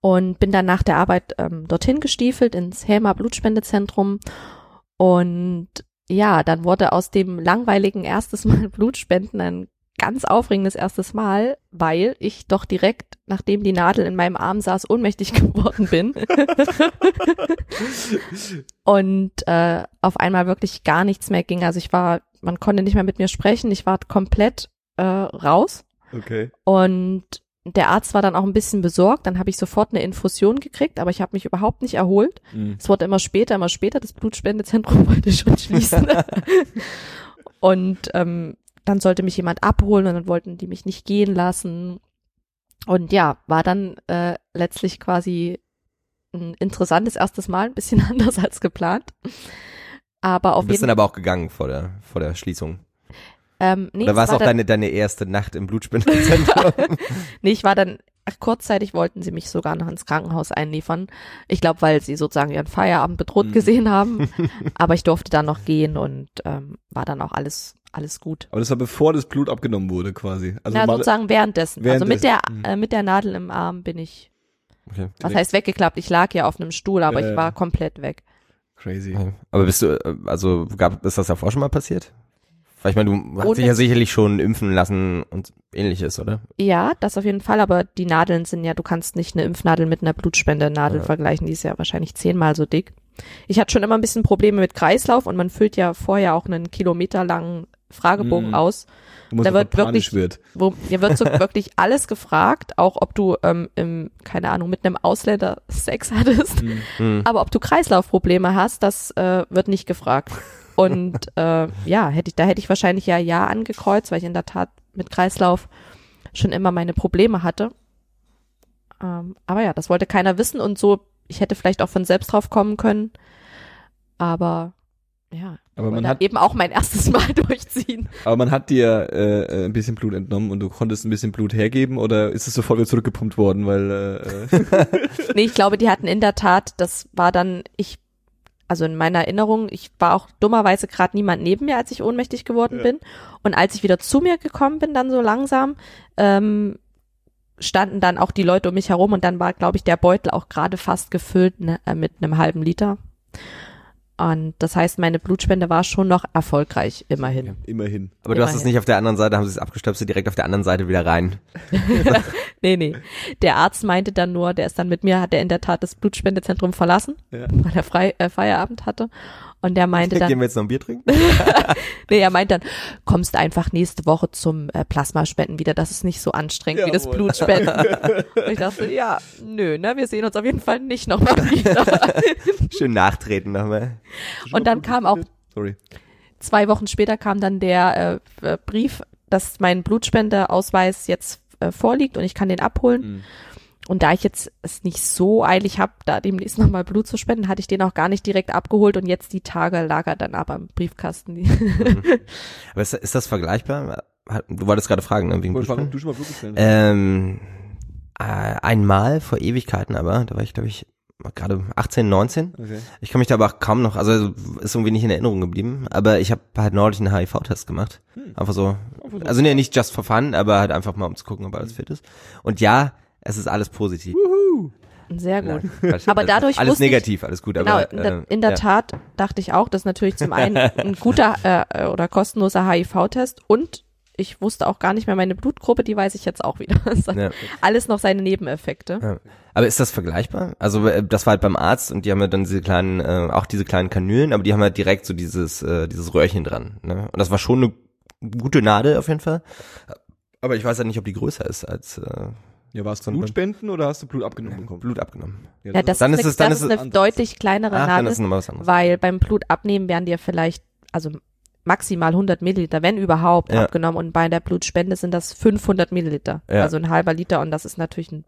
Und bin dann nach der Arbeit ähm, dorthin gestiefelt ins Helmer Blutspendezentrum und ja, dann wurde aus dem langweiligen erstes Mal Blutspenden ein ganz aufregendes erstes Mal, weil ich doch direkt, nachdem die Nadel in meinem Arm saß, ohnmächtig geworden bin. und äh, auf einmal wirklich gar nichts mehr ging. Also ich war, man konnte nicht mehr mit mir sprechen, ich war komplett äh, raus. Okay. Und der Arzt war dann auch ein bisschen besorgt. Dann habe ich sofort eine Infusion gekriegt, aber ich habe mich überhaupt nicht erholt. Mhm. Es wurde immer später, immer später. Das Blutspendezentrum wollte schon schließen. und ähm, dann sollte mich jemand abholen und dann wollten die mich nicht gehen lassen. Und ja, war dann äh, letztlich quasi ein interessantes erstes Mal, ein bisschen anders als geplant. Aber auf Du bist jeden dann aber auch gegangen vor der, vor der Schließung. Ähm, nee, Oder war es auch dann- deine, deine erste Nacht im Blutspendezentrum? Nee, ich war dann, ach, kurzzeitig wollten sie mich sogar noch ins Krankenhaus einliefern. Ich glaube, weil sie sozusagen ihren Feierabend bedroht Mhm. gesehen haben. Aber ich durfte dann noch gehen und ähm, war dann auch alles, alles gut. Aber das war bevor das Blut abgenommen wurde, quasi. Also ja, mal- sozusagen währenddessen. Also mit der, Währenddessen, mhm. äh, mit der Nadel im Arm bin ich, okay. was heißt weggeklappt? Ich lag ja auf einem Stuhl, aber Ja, ich war komplett weg. Crazy. Aber bist du, äh, also gab, ist das davor schon mal passiert? Weil ich meine, du hast Ohne- dich ja sicherlich schon impfen lassen und ähnliches, oder? Ja, das auf jeden Fall, aber die Nadeln sind ja, du kannst nicht eine Impfnadel mit einer Blutspendernadel Ja. vergleichen, die ist ja wahrscheinlich zehnmal so dick. Ich hatte schon immer ein bisschen Probleme mit Kreislauf und man füllt ja vorher auch einen kilometerlangen Fragebogen Mhm. aus, Da wird wirklich- wird. wo dir wird so wirklich alles gefragt, auch ob du ähm, im, keine Ahnung, mit einem Ausländer Sex hattest, Hm. aber ob du Kreislaufprobleme hast, das äh, wird nicht gefragt. Und äh, ja, hätte ich, da hätte ich wahrscheinlich ja ja angekreuzt, weil ich in der Tat mit Kreislauf schon immer meine Probleme hatte. Ähm, aber ja, das wollte keiner wissen und so, ich hätte vielleicht auch von selbst drauf kommen können. Aber ja, Aber man hat, eben auch mein erstes Mal durchziehen. aber man hat dir äh, äh, ein bisschen Blut entnommen und du konntest ein bisschen Blut hergeben oder ist es sofort wieder zurückgepumpt worden, weil äh, äh, Nee, ich glaube, die hatten in der Tat, das war dann, ich, also in meiner Erinnerung, ich war auch dummerweise gerade niemand neben mir, als ich ohnmächtig geworden Ja. bin. Und als ich wieder zu mir gekommen bin, dann so langsam, ähm, standen dann auch die Leute um mich herum und dann war, glaube ich, der Beutel auch gerade fast gefüllt ne, äh, mit einem halben Liter. Und das heißt, meine Blutspende war schon noch erfolgreich, immerhin. ja, immerhin. Aber du hast es Immerhin. nicht auf der anderen Seite, haben sie es abgestöpselt, direkt auf der anderen Seite wieder rein. Nee, nee. Der Arzt meinte dann nur, der ist dann mit mir, hat er in der Tat das Blutspendezentrum verlassen, Ja. weil er frei, äh, Feierabend hatte. Und der meinte dann, Gehen wir jetzt noch ein Bier trinken? Nee, er meint dann, kommst einfach nächste Woche zum äh, Plasmaspenden wieder, das ist nicht so anstrengend wie das Jawohl. Blutspenden. Und ich dachte, ja, nö, ne, wir sehen uns auf jeden Fall nicht nochmal wieder. Schön nachtreten nochmal. Und dann kam auch, Sorry. zwei Wochen später kam dann der äh, äh, Brief, dass mein Blutspendeausweis jetzt äh, vorliegt und ich kann den abholen. Mhm. Und da ich jetzt es nicht so eilig habe, da demnächst nochmal Blut zu spenden, hatte ich den auch gar nicht direkt abgeholt und jetzt die Tage lag er dann aber im Briefkasten. Aber ist, ist das vergleichbar? Du wolltest gerade fragen, ne, wegen Blutspenden? du schon mal Blut gespendet Ähm, äh, einmal vor Ewigkeiten aber, da war ich glaube ich gerade 18, 19. hast? Okay. Ich kann mich da aber auch kaum noch, also ist irgendwie nicht in Erinnerung geblieben, aber ich habe halt neulich einen HIV-Test gemacht. Hm. Einfach so, Einfach so. also nee, nicht just for fun, aber halt einfach mal um zu gucken, ob alles fit ist. Und ja, es ist alles positiv. Sehr gut. Ja, Quatsch. Aber Alles- dadurch alles wusste ich- negativ, alles gut, Genau, aber in der, äh, in der ja. Tat dachte ich auch, das ist natürlich zum einen ein guter äh, oder kostenloser HIV-Test und ich wusste auch gar nicht mehr meine Blutgruppe, die weiß ich jetzt auch wieder. Das hat Ja. Alles noch seine Nebeneffekte. Ja. Aber ist das vergleichbar? Also äh, das war halt beim Arzt und die haben ja dann diese kleinen, äh, auch diese kleinen Kanülen, aber die haben halt direkt so dieses, äh, dieses Röhrchen dran. Ne? Und das war schon eine gute Nadel auf jeden Fall. Aber ich weiß halt nicht, ob die größer ist als äh, Ja, warst ein Blutspenden oder hast du Blut abgenommen bekommen? Blut abgenommen. Ja, das, Dann ist, eine, es- dann das ist es eine anders. deutlich kleinere Ach, dann Nadel, es weil beim Blutabnehmen werden dir vielleicht, also maximal 100 Milliliter, wenn überhaupt, Ja. abgenommen und bei der Blutspende sind das 500 Milliliter, Ja. also ein halber Liter und das ist natürlich ein,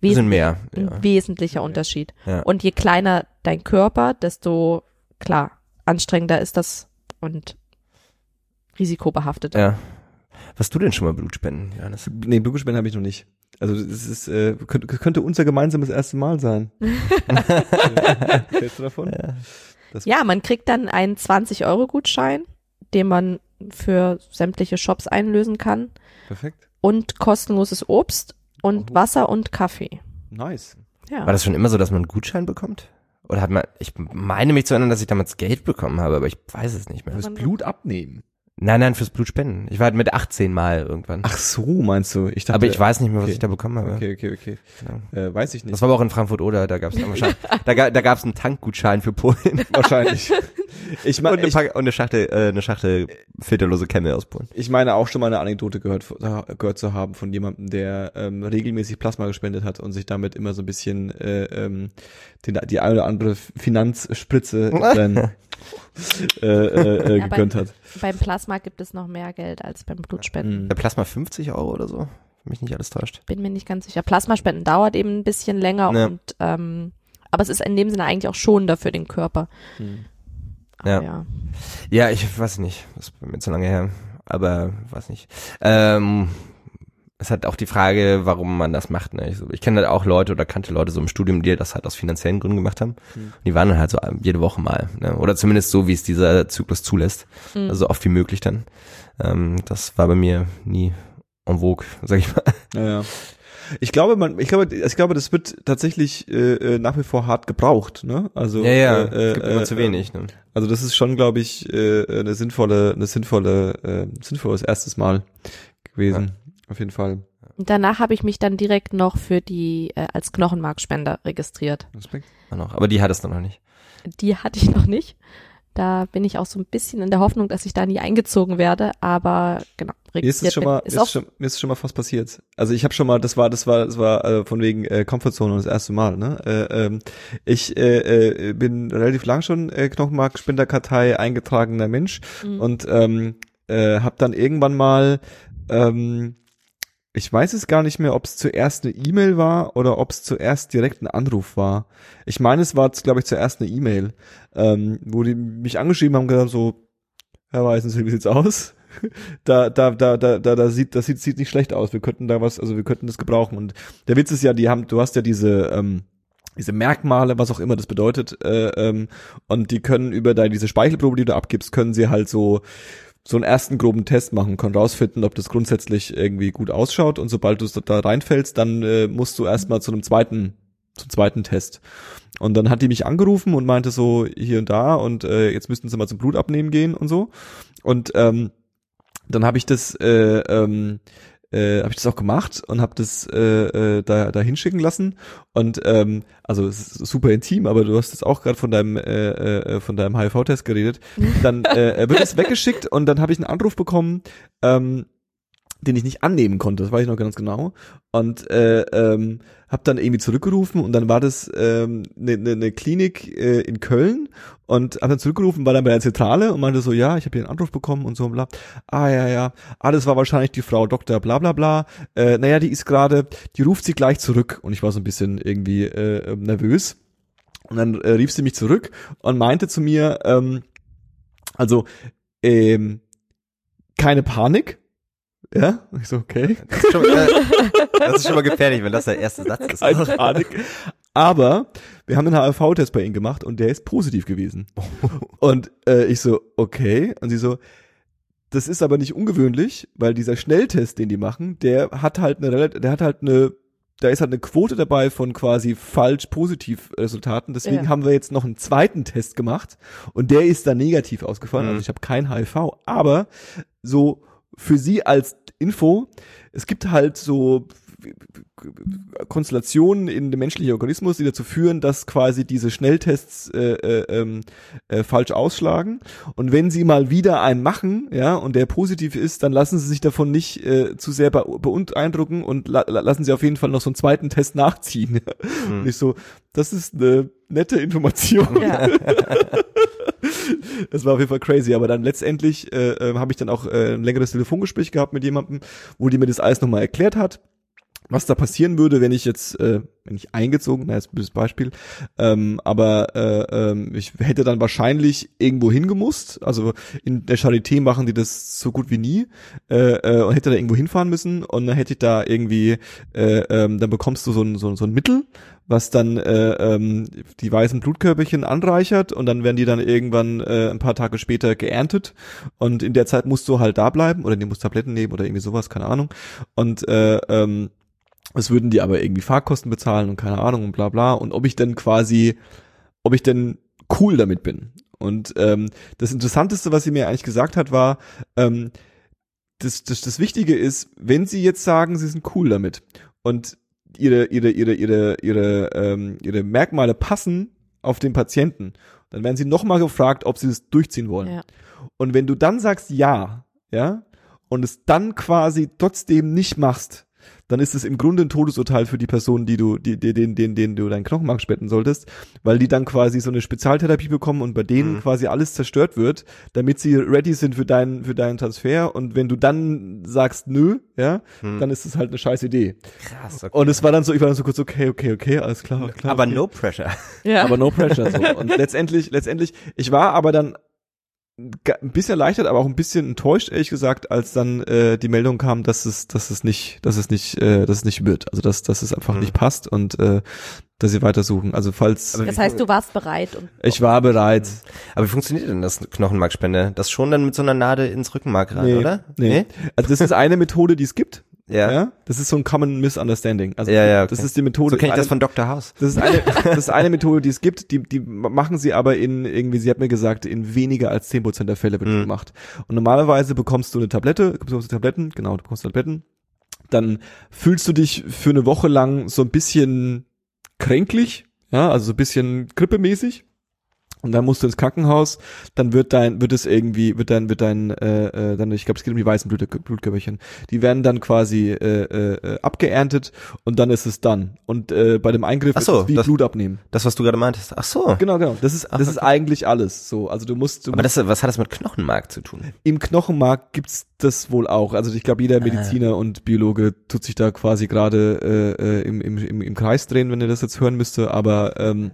Bisschen wesentlich, mehr. ein Ja. wesentlicher Unterschied. Ja. Und je kleiner dein Körper, desto, klar, anstrengender ist das und risikobehafteter. ja. Was du denn schon mal Blutspenden, Johannes? Nee, Blut gespendet habe ich noch nicht. Also es ist, äh, könnte, könnte unser gemeinsames erste Mal sein. Hältst du davon? Das- Ja, man kriegt dann einen 20-Euro-Gutschein, den man für sämtliche Shops einlösen kann Perfekt. und kostenloses Obst und Oh. Wasser und Kaffee. Nice. Ja. War das schon immer so, dass man einen Gutschein bekommt? Oder hat man, ich meine mich zu erinnern, dass ich damals Geld bekommen habe, aber ich weiß es nicht mehr. Fürs Man- Blut abnehmen. Nein, nein, fürs Blutspenden. Ich war halt mit 18 Mal irgendwann. Ach so, meinst du? Ich dachte, aber ich weiß nicht mehr, was okay. ich da bekommen habe. Okay, okay, okay. Genau. Äh, weiß ich nicht. Das war aber auch in Frankfurt oder da gab es da, da gab es einen Tankgutschein für Polen wahrscheinlich. Ich, und, mein, eine, ich, Pack- und eine Schachtel, äh, eine Schachtel filterlose Camel aus Polen. ich meine auch schon mal eine Anekdote gehört, gehört zu haben von jemandem, der ähm, regelmäßig Plasma gespendet hat und sich damit immer so ein bisschen äh, ähm, den, die eine oder andere Finanzspritze in sein, äh, äh, äh, gegönnt hat. Beim Plasma gibt es noch mehr Geld als beim Blutspenden. Mhm. Der Plasma 50 Euro oder so, wenn mich nicht alles täuscht. Bin mir nicht ganz sicher. Plasmaspenden dauert eben ein bisschen länger Ja. und ähm, aber es ist in dem Sinne eigentlich auch schonender für den Körper. Hm. Ja. ja. Ja, ich weiß nicht, das ist bei mir zu lange her, aber weiß nicht. Ähm, es hat auch die Frage, warum man das macht. Ne? Ich, ich kenne halt auch Leute oder kannte Leute so im Studium, die das halt aus finanziellen Gründen gemacht haben. Hm. Die waren dann halt so jede Woche mal. Ne? Oder zumindest so, wie es dieser Zyklus zulässt. Mhm. Also so oft wie möglich dann. Ähm, das war bei mir nie en vogue, sag ich mal. Ja, ja. Ich glaube, man, ich glaube, ich glaube, das wird tatsächlich äh, äh, nach wie vor hart gebraucht, ne? Also Ja, ja, äh, es gibt äh, immer äh, zu wenig. Ne? Also das ist schon, glaube ich, äh, eine sinnvolle, eine sinnvolle, äh, sinnvolles erstes Mal gewesen. Auf jeden Fall. Und danach habe ich mich dann direkt noch für die äh, als Knochenmarkspender registriert. Respekt. Aber die hattest du noch nicht. Die hatte ich noch nicht. Da bin ich auch so ein bisschen in der Hoffnung, dass ich da nie eingezogen werde, aber genau. Mir ist es schon mal, ist ist schon, mir ist schon mal fast passiert. Also ich habe schon mal, das war, das war, das war äh, von wegen äh, Comfortzone das erste Mal. Ne? Äh, ähm, ich äh, äh, bin relativ lang schon äh, Knochenmark-Spenderkartei eingetragener Mensch Mhm. und ähm, äh, habe dann irgendwann mal, ähm, ich weiß es gar nicht mehr, ob es zuerst eine E-Mail war oder ob es zuerst direkt ein Anruf war. Ich meine, es war, glaube ich, zuerst eine E-Mail, ähm, wo die mich angeschrieben haben gesagt so, Herr Weißensee, wie sieht's aus? Da, da, da, da, da, da sieht, das sieht, sieht nicht schlecht aus. Wir könnten da was, also wir könnten das gebrauchen. Und der Witz ist ja, die haben, du hast ja diese, ähm, diese Merkmale, was auch immer das bedeutet, äh, ähm, und die können über da diese Speichelprobe, die du abgibst, können sie halt so so einen ersten groben Test machen, können rausfinden, ob das grundsätzlich irgendwie gut ausschaut und sobald du da reinfällst, dann äh, musst du erstmal zu einem zweiten zum zweiten Test. Und dann hat die mich angerufen und meinte so hier und da und äh, jetzt müssten sie mal zum Blut abnehmen gehen und so. Und ähm, dann habe ich das äh, ähm, äh, habe ich das auch gemacht und habe das äh, äh, da, da hinschicken lassen und ähm, also es ist super intim, aber du hast jetzt auch gerade von deinem äh, äh, von deinem HIV-Test geredet. Dann äh, wird es weggeschickt und dann habe ich einen Anruf bekommen, ähm, den ich nicht annehmen konnte, das weiß ich noch ganz genau. Und äh, ähm, habe dann irgendwie zurückgerufen und dann war das eine ähm, ne, ne, ne Klinik äh, in Köln und habe dann zurückgerufen, war dann bei der Zentrale und meinte so, ja, ich habe hier einen Anruf bekommen und so und bla. Ah ja, ja, ah, das war wahrscheinlich die Frau Dr. bla bla bla. Äh, naja, die ist gerade, die ruft sie gleich zurück und ich war so ein bisschen irgendwie äh, nervös. Und dann äh, rief sie mich zurück und meinte zu mir, ähm, also, ähm, keine Panik. Ja, und ich so, okay. Das ist, schon, mal- das ist schon mal gefährlich, wenn das der erste Satz ist. Keine Panik. Aber wir haben einen HIV-Test bei ihm gemacht und der ist positiv gewesen. Und äh, ich so, okay. Und sie so, das ist aber nicht ungewöhnlich, weil dieser Schnelltest, den die machen, der hat halt eine, relativ- der hat halt eine, da ist halt eine Quote dabei von quasi falsch positiv Resultaten. Deswegen Ja. haben wir jetzt noch einen zweiten Test gemacht und der ist dann negativ ausgefallen. Mhm. Also ich habe kein HIV, aber so für Sie als Info, es gibt halt so Konstellationen in dem menschlichen Organismus, die dazu führen, dass quasi diese Schnelltests äh, äh, ähm, äh, falsch ausschlagen. Und wenn sie mal wieder einen machen, ja, und der positiv ist, dann lassen sie sich davon nicht äh, zu sehr be beeindrucken und la la- lassen sie auf jeden Fall noch so einen zweiten Test nachziehen. Mhm. Und ich so, das ist eine nette Information. Ja. Das war auf jeden Fall crazy, aber dann letztendlich äh, äh, habe ich dann auch äh, ein längeres Telefongespräch gehabt mit jemandem, wo die mir das alles nochmal erklärt hat, was da passieren würde, wenn ich jetzt, äh, wenn ich eingezogen, na, ist ein blödes Beispiel, ähm, aber äh, ähm, ich hätte dann wahrscheinlich irgendwo hingemusst, also in der Charité machen die das so gut wie nie äh, äh, und hätte da irgendwo hinfahren müssen. Und dann hätte ich da irgendwie, äh, ähm, dann bekommst du so ein, so, ein- so ein Mittel, was dann äh, ähm, die weißen Blutkörperchen anreichert. Und dann werden die dann irgendwann äh, ein paar Tage später geerntet. Und in der Zeit musst du halt da bleiben. Oder du musst Tabletten nehmen oder irgendwie sowas, keine Ahnung. Und äh, ähm, es würden die aber irgendwie Fahrkosten bezahlen und keine Ahnung und bla bla und ob ich denn quasi, ob ich denn cool damit bin. Und ähm, das Interessanteste, was sie mir eigentlich gesagt hat, war, ähm, das, das, das Wichtige ist, wenn sie jetzt sagen, sie sind cool damit und ihre, ihre, ihre, ihre, ihre, ähm, ihre Merkmale passen auf den Patienten, dann werden sie nochmal gefragt, ob sie das durchziehen wollen. Ja. Und wenn du dann sagst ja, ja, und es dann quasi trotzdem nicht machst, dann ist es im Grunde ein Todesurteil für die Person, die du, die, die, den, den, den du deinen Knochenmark spenden solltest, weil die dann quasi so eine Spezialtherapie bekommen und bei denen Mhm. quasi alles zerstört wird, damit sie ready sind für deinen, für deinen Transfer. Und wenn du dann sagst nö, ja, Hm. dann ist es halt eine scheiß Idee. Krass, okay. Und es war dann so, ich war dann so kurz, okay, okay, okay, alles klar, klar. Aber okay. no pressure. Ja. Aber no pressure so. Und letztendlich, letztendlich, ich war aber dann ein bisschen erleichtert, aber auch ein bisschen enttäuscht, ehrlich gesagt, als dann äh, die Meldung kam, dass es, dass es nicht, dass es nicht, äh, dass es nicht wird. Also dass, dass es einfach Hm. nicht passt und äh, dass sie weitersuchen. Also falls Aber das heißt, du warst bereit und ich war bereit. Aber wie funktioniert denn das Knochenmarkspende? Das schon dann mit so einer Nadel ins Rückenmark rein, Nee, oder? nee. Also das ist eine Methode, die es gibt. Ja. Ja, das ist so ein Common Misunderstanding. Also Ja, ja, okay. das ist die Methode. So kenne ich eine- das von Dr. House. das ist eine, das ist eine Methode, die es gibt. Die, die machen sie aber in irgendwie, sie hat mir gesagt, in weniger als 10% der Fälle wird Mhm. das gemacht. Und normalerweise bekommst du eine Tablette, bekommst du Tabletten, genau, du bekommst Tabletten. Dann fühlst du dich für eine Woche lang so ein bisschen kränklich, ja, also so ein bisschen grippemäßig. Und dann musst du ins Krankenhaus, dann wird dein, wird es irgendwie, wird dein, wird dein, äh, äh, dann, ich glaube, es geht um die weißen Blut, Blutkörperchen. Die werden dann quasi äh, äh, abgeerntet und dann ist es dann. Und äh, bei dem Eingriff so, ist es wie das- Blut abnehmen. Das, was du gerade meintest. Ach so. Genau, genau. Das ist, Ach, das ist eigentlich alles. So, also du musst, du Aber musst das, was hat das mit Knochenmark zu tun? im Knochenmark gibt's das wohl auch. Also ich glaube, jeder Mediziner und Biologe tut sich da quasi gerade äh, äh, im, im, im, im Kreis drehen, wenn er das jetzt hören müsste. Aber ähm,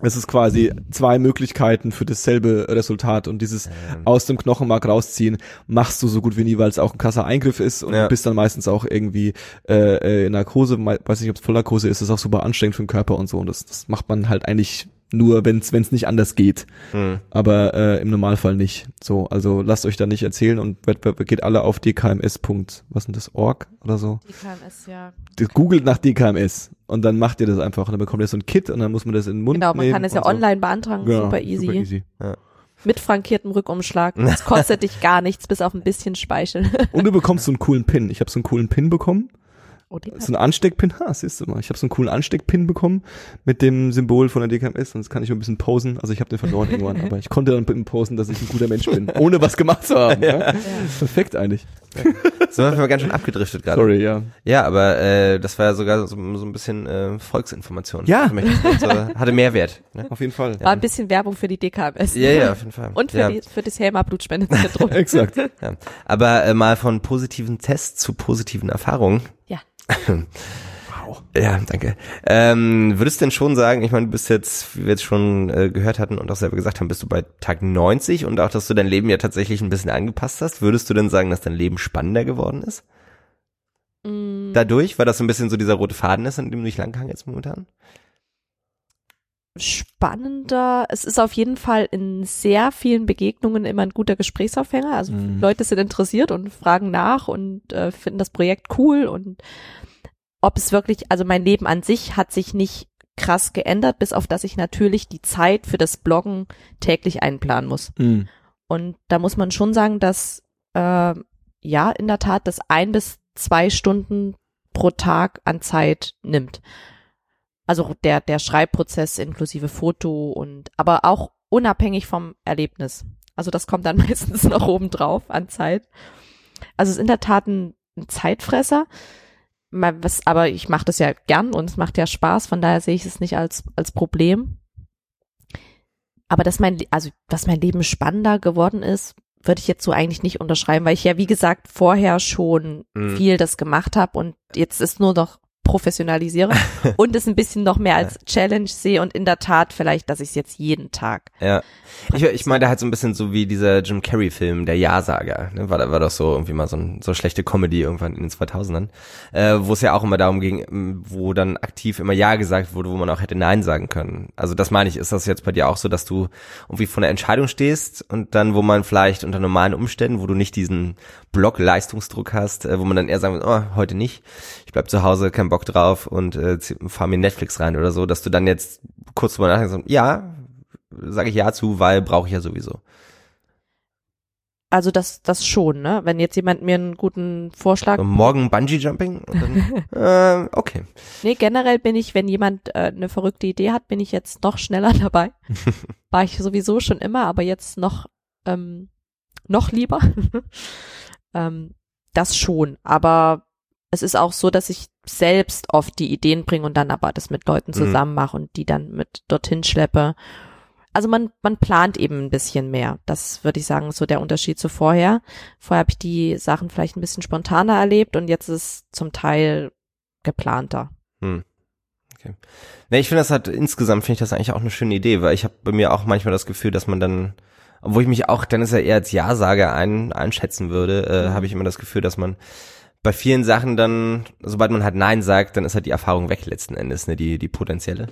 es ist quasi zwei Möglichkeiten für dasselbe Resultat und dieses Ähm. aus dem Knochenmark rausziehen machst du so gut wie nie, weil es auch ein krasser Eingriff ist und Ja. du bist dann meistens auch irgendwie äh, äh, in Narkose, weiß nicht, ob es Vollnarkose ist, ist auch super anstrengend für den Körper und so und das, das macht man halt eigentlich nur, wenn es nicht anders geht Hm. aber äh, im Normalfall nicht. So, also lasst euch da nicht erzählen und Wettbewerb geht alle auf dkms. was sind das org oder so. Die KMS, ja. Googelt nach dkms und dann macht ihr das einfach und dann bekommt ihr so ein Kit und dann muss man das in den Mund Genau, man nehmen kann es ja so. online beantragen, Genau, super, easy. Super easy. Mit frankiertem Rückumschlag. Es kostet dich gar nichts, bis auf ein bisschen Speichel. Und du bekommst so einen coolen Pin. Ich habe so einen coolen Pin bekommen. Oh, So einen Ansteckpin. Ha, siehst du mal. Ich habe so einen coolen Ansteckpin bekommen mit dem Symbol von der DKMS und das kann ich ein bisschen posen. Also ich habe den verloren irgendwann, aber ich konnte dann mit dem posen, dass ich ein guter Mensch bin, ohne was gemacht zu haben. ja. Perfekt eigentlich. So haben wir ganz schön abgedriftet gerade. Sorry, ja. Ja, aber äh, das war ja sogar so, so ein bisschen äh, Volksinformation. Ja. Also, hatte Mehrwert. Ne? Auf jeden Fall. War ein bisschen Werbung für die DKMS. Ja, ja, auf jeden Fall. Und für, ja. die, für das Helma Blutspendezentrum. Exakt. Ja. Aber äh, mal von positiven Tests zu positiven Erfahrungen. Ja. Wow. Ja, danke. Ähm, würdest du denn schon sagen, ich meine, du bist jetzt, wie wir jetzt schon äh, gehört hatten und auch selber gesagt haben, bist du bei Tag 90 und auch, dass du dein Leben ja tatsächlich ein bisschen angepasst hast. Würdest du denn sagen, dass dein Leben spannender geworden ist? Mm, Dadurch, weil das so ein bisschen so dieser rote Faden ist, an dem du dich langgehangen jetzt momentan? Spannender. Es ist auf jeden Fall in sehr vielen Begegnungen immer ein guter Gesprächsaufhänger. Also Mhm. Leute sind interessiert und fragen nach und äh, finden das Projekt cool und ob es wirklich, also mein Leben an sich hat sich nicht krass geändert, bis auf dass ich natürlich die Zeit für das Bloggen täglich einplanen muss. Mhm. Und da muss man schon sagen, dass äh, ja in der Tat das ein bis zwei Stunden pro Tag an Zeit nimmt. Also der der Schreibprozess inklusive Foto und aber auch unabhängig vom Erlebnis. Also das kommt dann meistens noch oben drauf an Zeit. Also es ist in der Tat ein, ein Zeitfresser. Ma- Was, aber ich mache das ja gern und es macht ja Spaß, von daher sehe ich es nicht als als Problem. Aber dass mein, also, dass mein Leben spannender geworden ist, würde ich jetzt so eigentlich nicht unterschreiben, weil ich ja, wie gesagt, vorher schon Mhm. viel das gemacht habe und jetzt ist nur noch professionalisiere und es ein bisschen noch mehr als Challenge sehe und in der Tat vielleicht, dass ich es jetzt jeden Tag. Ja. Ich, ich meine halt so ein bisschen so wie dieser Jim Carrey-Film, der Ja-Sager. Ne? War, war doch so irgendwie mal so, ein, so schlechte Comedy irgendwann in den 2000ern. Äh, wo es ja auch immer darum ging, wo dann aktiv immer Ja gesagt wurde, wo man auch hätte Nein sagen können. Also das meine ich, ist das jetzt bei dir auch so, dass du irgendwie vor einer Entscheidung stehst und dann, wo man vielleicht unter normalen Umständen, wo du nicht diesen Block-Leistungsdruck hast, äh, wo man dann eher sagen will, oh, heute nicht, ich bleib zu Hause, kein Bock drauf und äh, fahr mir Netflix rein oder so, dass du dann jetzt kurz drüber nachdenkst, ja, sage ich ja zu, weil brauche ich ja sowieso. Also das, das schon, ne? Wenn jetzt jemand mir einen guten Vorschlag So, morgen Bungee Jumping und dann, äh, okay. Nee, generell bin ich, wenn jemand äh, eine verrückte Idee hat, bin ich jetzt noch schneller dabei. War ich sowieso schon immer, aber jetzt noch ähm, noch lieber. ähm, das schon, aber es ist auch so, dass ich selbst oft die Ideen bringe und dann aber das mit Leuten Mhm. zusammen mache und die dann mit dorthin schleppe. Also man, man plant eben ein bisschen mehr. Das würde ich sagen, ist so der Unterschied zu vorher. Vorher habe ich die Sachen vielleicht ein bisschen spontaner erlebt und jetzt ist es zum Teil geplanter. Hm. Okay. Nee, ich finde das halt insgesamt finde ich das eigentlich auch eine schöne Idee, weil ich habe bei mir auch manchmal das Gefühl, dass man dann, obwohl ich mich auch, dann ist ja eher als Ja-Sager ein, einschätzen würde, äh, Mhm. habe ich immer das Gefühl, dass man bei vielen Sachen dann, sobald man halt Nein sagt, dann ist halt die Erfahrung weg letzten Endes, ne, die, die potenzielle.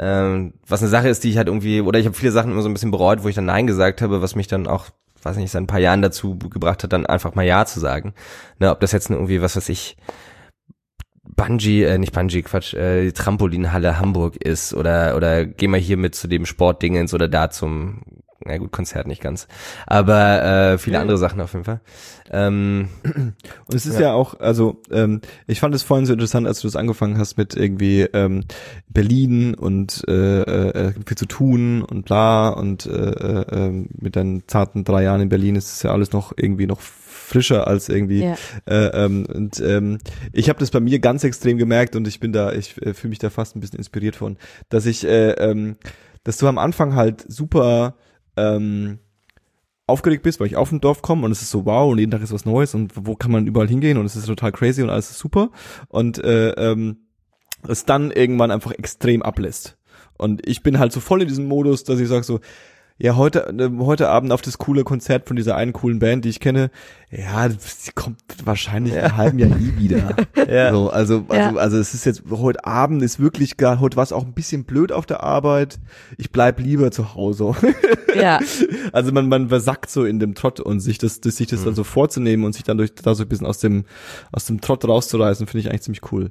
Ähm, was eine Sache ist, die ich halt irgendwie, oder ich habe viele Sachen immer so ein bisschen bereut, wo ich dann Nein gesagt habe, was mich dann auch weiß nicht, seit ein paar Jahren dazu gebracht hat, dann einfach mal Ja zu sagen. Ne, ob das jetzt irgendwie, was weiß ich, Bungee, äh, nicht Bungee, Quatsch, äh, die Trampolinhalle Hamburg ist oder oder geh mal hier mit zu dem Sportdingens oder da zum na gut, Konzert nicht ganz. Aber äh, viele ja. andere Sachen auf jeden Fall. Ähm, und es ist ja, ja auch, also ähm, ich fand es vorhin so interessant, als du das angefangen hast mit irgendwie ähm, Berlin und äh, äh, viel zu tun und bla und äh, äh, ähm, mit deinen zarten drei Jahren in Berlin ist es ja alles noch irgendwie noch frischer als irgendwie ja. äh, ähm, und ähm, ich habe das bei mir ganz extrem gemerkt und ich bin da ich äh, fühle mich da fast ein bisschen inspiriert von dass ich äh, ähm, dass du am Anfang halt super ähm, aufgeregt bist, weil ich auf dem Dorf komme und es ist so wow und jeden Tag ist was Neues und wo kann man überall hingehen und es ist total crazy und alles ist super und äh, ähm, es dann irgendwann einfach extrem ablässt. Und ich bin halt so voll in diesem Modus, dass ich sage so, ja, heute, äh, heute Abend auf das coole Konzert von dieser einen coolen Band, die ich kenne, ja, sie kommt wahrscheinlich ja. einem halben Jahr nie wieder. ja. so, also, also, ja. also es ist jetzt, heute Abend ist wirklich gar, heute war es auch ein bisschen blöd auf der Arbeit. Ich bleib lieber zu Hause. ja. Also man, man versackt so in dem Trott und sich das, das sich das mhm. dann so vorzunehmen und sich dann durch, da so ein bisschen aus dem, aus dem Trott rauszureißen, finde ich eigentlich ziemlich cool.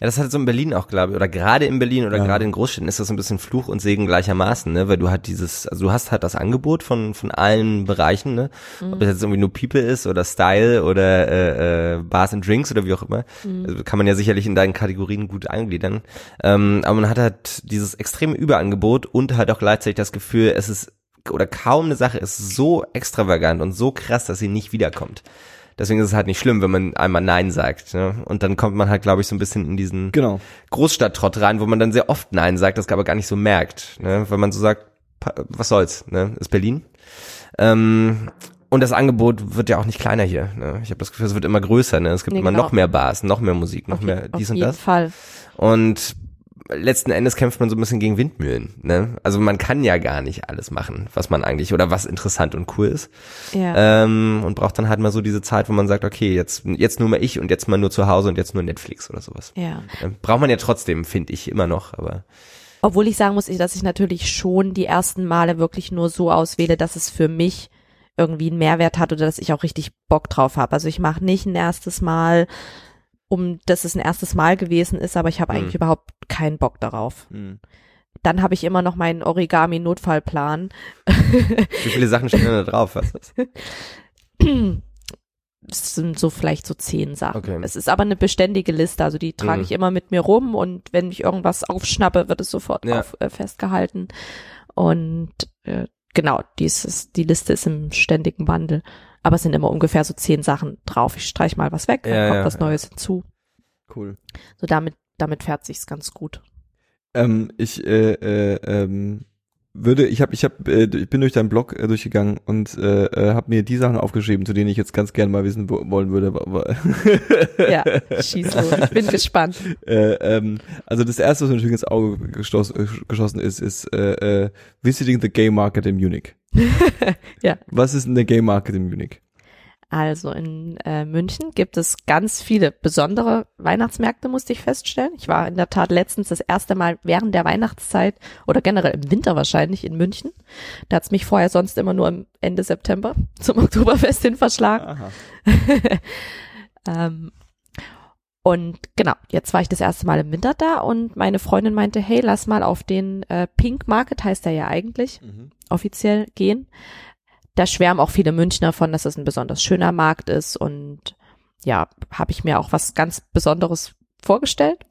Ja, das hat so in Berlin auch, glaube ich, oder gerade in Berlin oder ja. gerade in Großstädten ist das so ein bisschen Fluch und Segen gleichermaßen, ne, weil du halt dieses, also du hast halt das Angebot von, von allen Bereichen, ne, mhm. ob das jetzt irgendwie nur People ist oder Style oder äh, äh, Bars and Drinks oder wie auch immer, mhm. also kann man ja sicherlich in deinen Kategorien gut eingliedern, ähm, aber man hat halt dieses extreme Überangebot und halt auch gleichzeitig das Gefühl, es ist oder kaum eine Sache ist so extravagant und so krass, dass sie nicht wiederkommt. Deswegen ist es halt nicht schlimm, wenn man einmal Nein sagt. Ne? Und dann kommt man halt, glaube ich, so ein bisschen in diesen genau. Großstadttrott rein, wo man dann sehr oft Nein sagt, das aber gar nicht so merkt. Ne? Weil man so sagt, was soll's, ne? Ist Berlin. Ähm, und das Angebot wird ja auch nicht kleiner hier. Ne? Ich habe das Gefühl, es wird immer größer. Ne? Es gibt nee, immer genau. noch mehr Bars, noch mehr Musik, noch auf mehr dies und das. Auf jeden Fall. Und letzten Endes kämpft man so ein bisschen gegen Windmühlen. Ne? Also man kann ja gar nicht alles machen, was man eigentlich oder was interessant und cool ist. Ja. Ähm, und braucht dann halt mal so diese Zeit, wo man sagt, okay, jetzt jetzt nur mal ich und jetzt mal nur zu Hause und jetzt nur Netflix oder sowas. Ja. Ähm, braucht man ja trotzdem, finde ich immer noch. Aber obwohl ich sagen muss, dass ich natürlich schon die ersten Male wirklich nur so auswähle, dass es für mich irgendwie einen Mehrwert hat oder dass ich auch richtig Bock drauf habe. Also ich mache nicht ein erstes Mal um dass es ein erstes Mal gewesen ist, aber ich habe mhm. eigentlich überhaupt keinen Bock darauf. Mhm. Dann habe ich immer noch meinen Origami-Notfallplan. Wie viele Sachen stehen da drauf? Was ist das? Es sind so vielleicht so zehn Sachen. Okay. Es ist aber eine beständige Liste, also die trage mhm. ich immer mit mir rum und wenn ich irgendwas aufschnappe, wird es sofort ja. auf, äh, festgehalten. Und äh, genau, dieses, die Liste ist im ständigen Wandel aber es sind immer ungefähr so zehn Sachen drauf. Ich streich mal was weg, dann ja, kommt ja, was Neues hinzu. Cool. So damit, damit fährt sich's ganz gut. Ähm, ich äh, äh, ähm, würde, ich habe, ich habe, äh, ich bin durch deinen Blog äh, durchgegangen und äh, äh, habe mir die Sachen aufgeschrieben, zu denen ich jetzt ganz gerne mal wissen wollen würde. ja, schieß los. Ich bin gespannt. Äh, ähm, also das erste, was mir natürlich ins Auge gestoß, äh, geschossen ist, ist äh, äh, Visiting the Gay Market in Munich. ja. Was ist denn der Gay Market in Munich? Also in äh, München gibt es ganz viele besondere Weihnachtsmärkte, musste ich feststellen. Ich war in der Tat letztens das erste Mal während der Weihnachtszeit oder generell im Winter wahrscheinlich in München. Da hat's mich vorher sonst immer nur im Ende September zum Oktoberfest hin verschlagen. ähm, und genau, jetzt war ich das erste Mal im Winter da und meine Freundin meinte, hey, lass mal auf den äh, Pink Market, heißt er ja eigentlich, mhm. offiziell gehen. Da schwärmen auch viele Münchner von, dass es ein besonders schöner Markt ist und ja, habe ich mir auch was ganz Besonderes vorgestellt.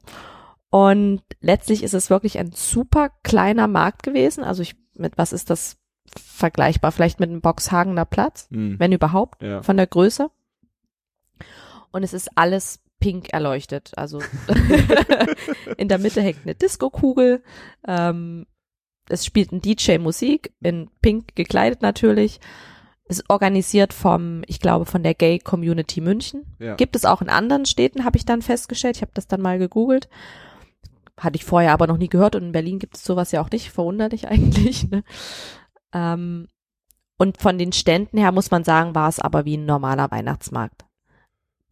Und letztlich ist es wirklich ein super kleiner Markt gewesen. Also ich, mit was ist das vergleichbar? Vielleicht mit einem Boxhagener Platz, mhm. wenn überhaupt, ja. von der Größe. Und es ist alles pink erleuchtet. Also in der Mitte hängt eine Disco-Kugel. Ähm, es spielt ein DJ Musik, in pink gekleidet natürlich. Ist organisiert vom, ich glaube, von der Gay Community München. Ja. Gibt es auch in anderen Städten, habe ich dann festgestellt. Ich habe das dann mal gegoogelt. Hatte ich vorher aber noch nie gehört und in Berlin gibt es sowas ja auch nicht. Verwunderlich eigentlich. Ne? Ähm, und von den Ständen her muss man sagen, war es aber wie ein normaler Weihnachtsmarkt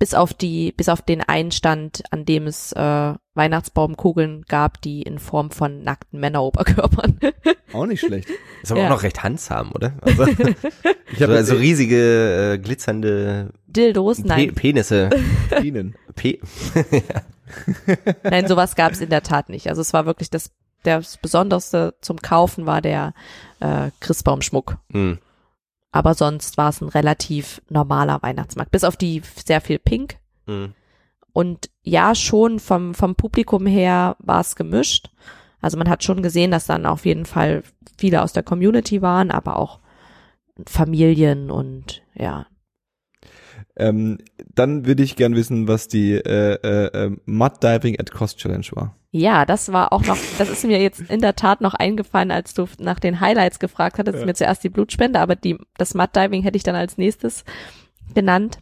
bis auf die, bis auf den Einstand, an dem es äh, Weihnachtsbaumkugeln gab, die in Form von nackten Männeroberkörpern. Auch nicht schlecht. Ist aber Ja. auch noch recht handsam, oder? Also, Ich habe so, also riesige, äh, glitzernde Dildos, Pe nein, Penisse. Bienen. Pe nein, sowas gab es in der Tat nicht. Also es war wirklich das, das Besonderste zum Kaufen war der äh, Christbaumschmuck. hm. Aber sonst war es ein relativ normaler Weihnachtsmarkt, bis auf die sehr viel Pink. Hm. Und ja, schon vom, vom Publikum her war es gemischt. Also man hat schon gesehen, dass dann auf jeden Fall viele aus der Community waren, aber auch Familien und ja. Ähm, dann würde ich gern wissen, was die äh, äh, äh, Mud Diving at Cost Challenge war. Ja, das war auch noch, das ist mir jetzt in der Tat noch eingefallen, als du nach den Highlights gefragt hattest, Ja. mir zuerst die Blutspende, aber die, das Mud Diving hätte ich dann als nächstes genannt.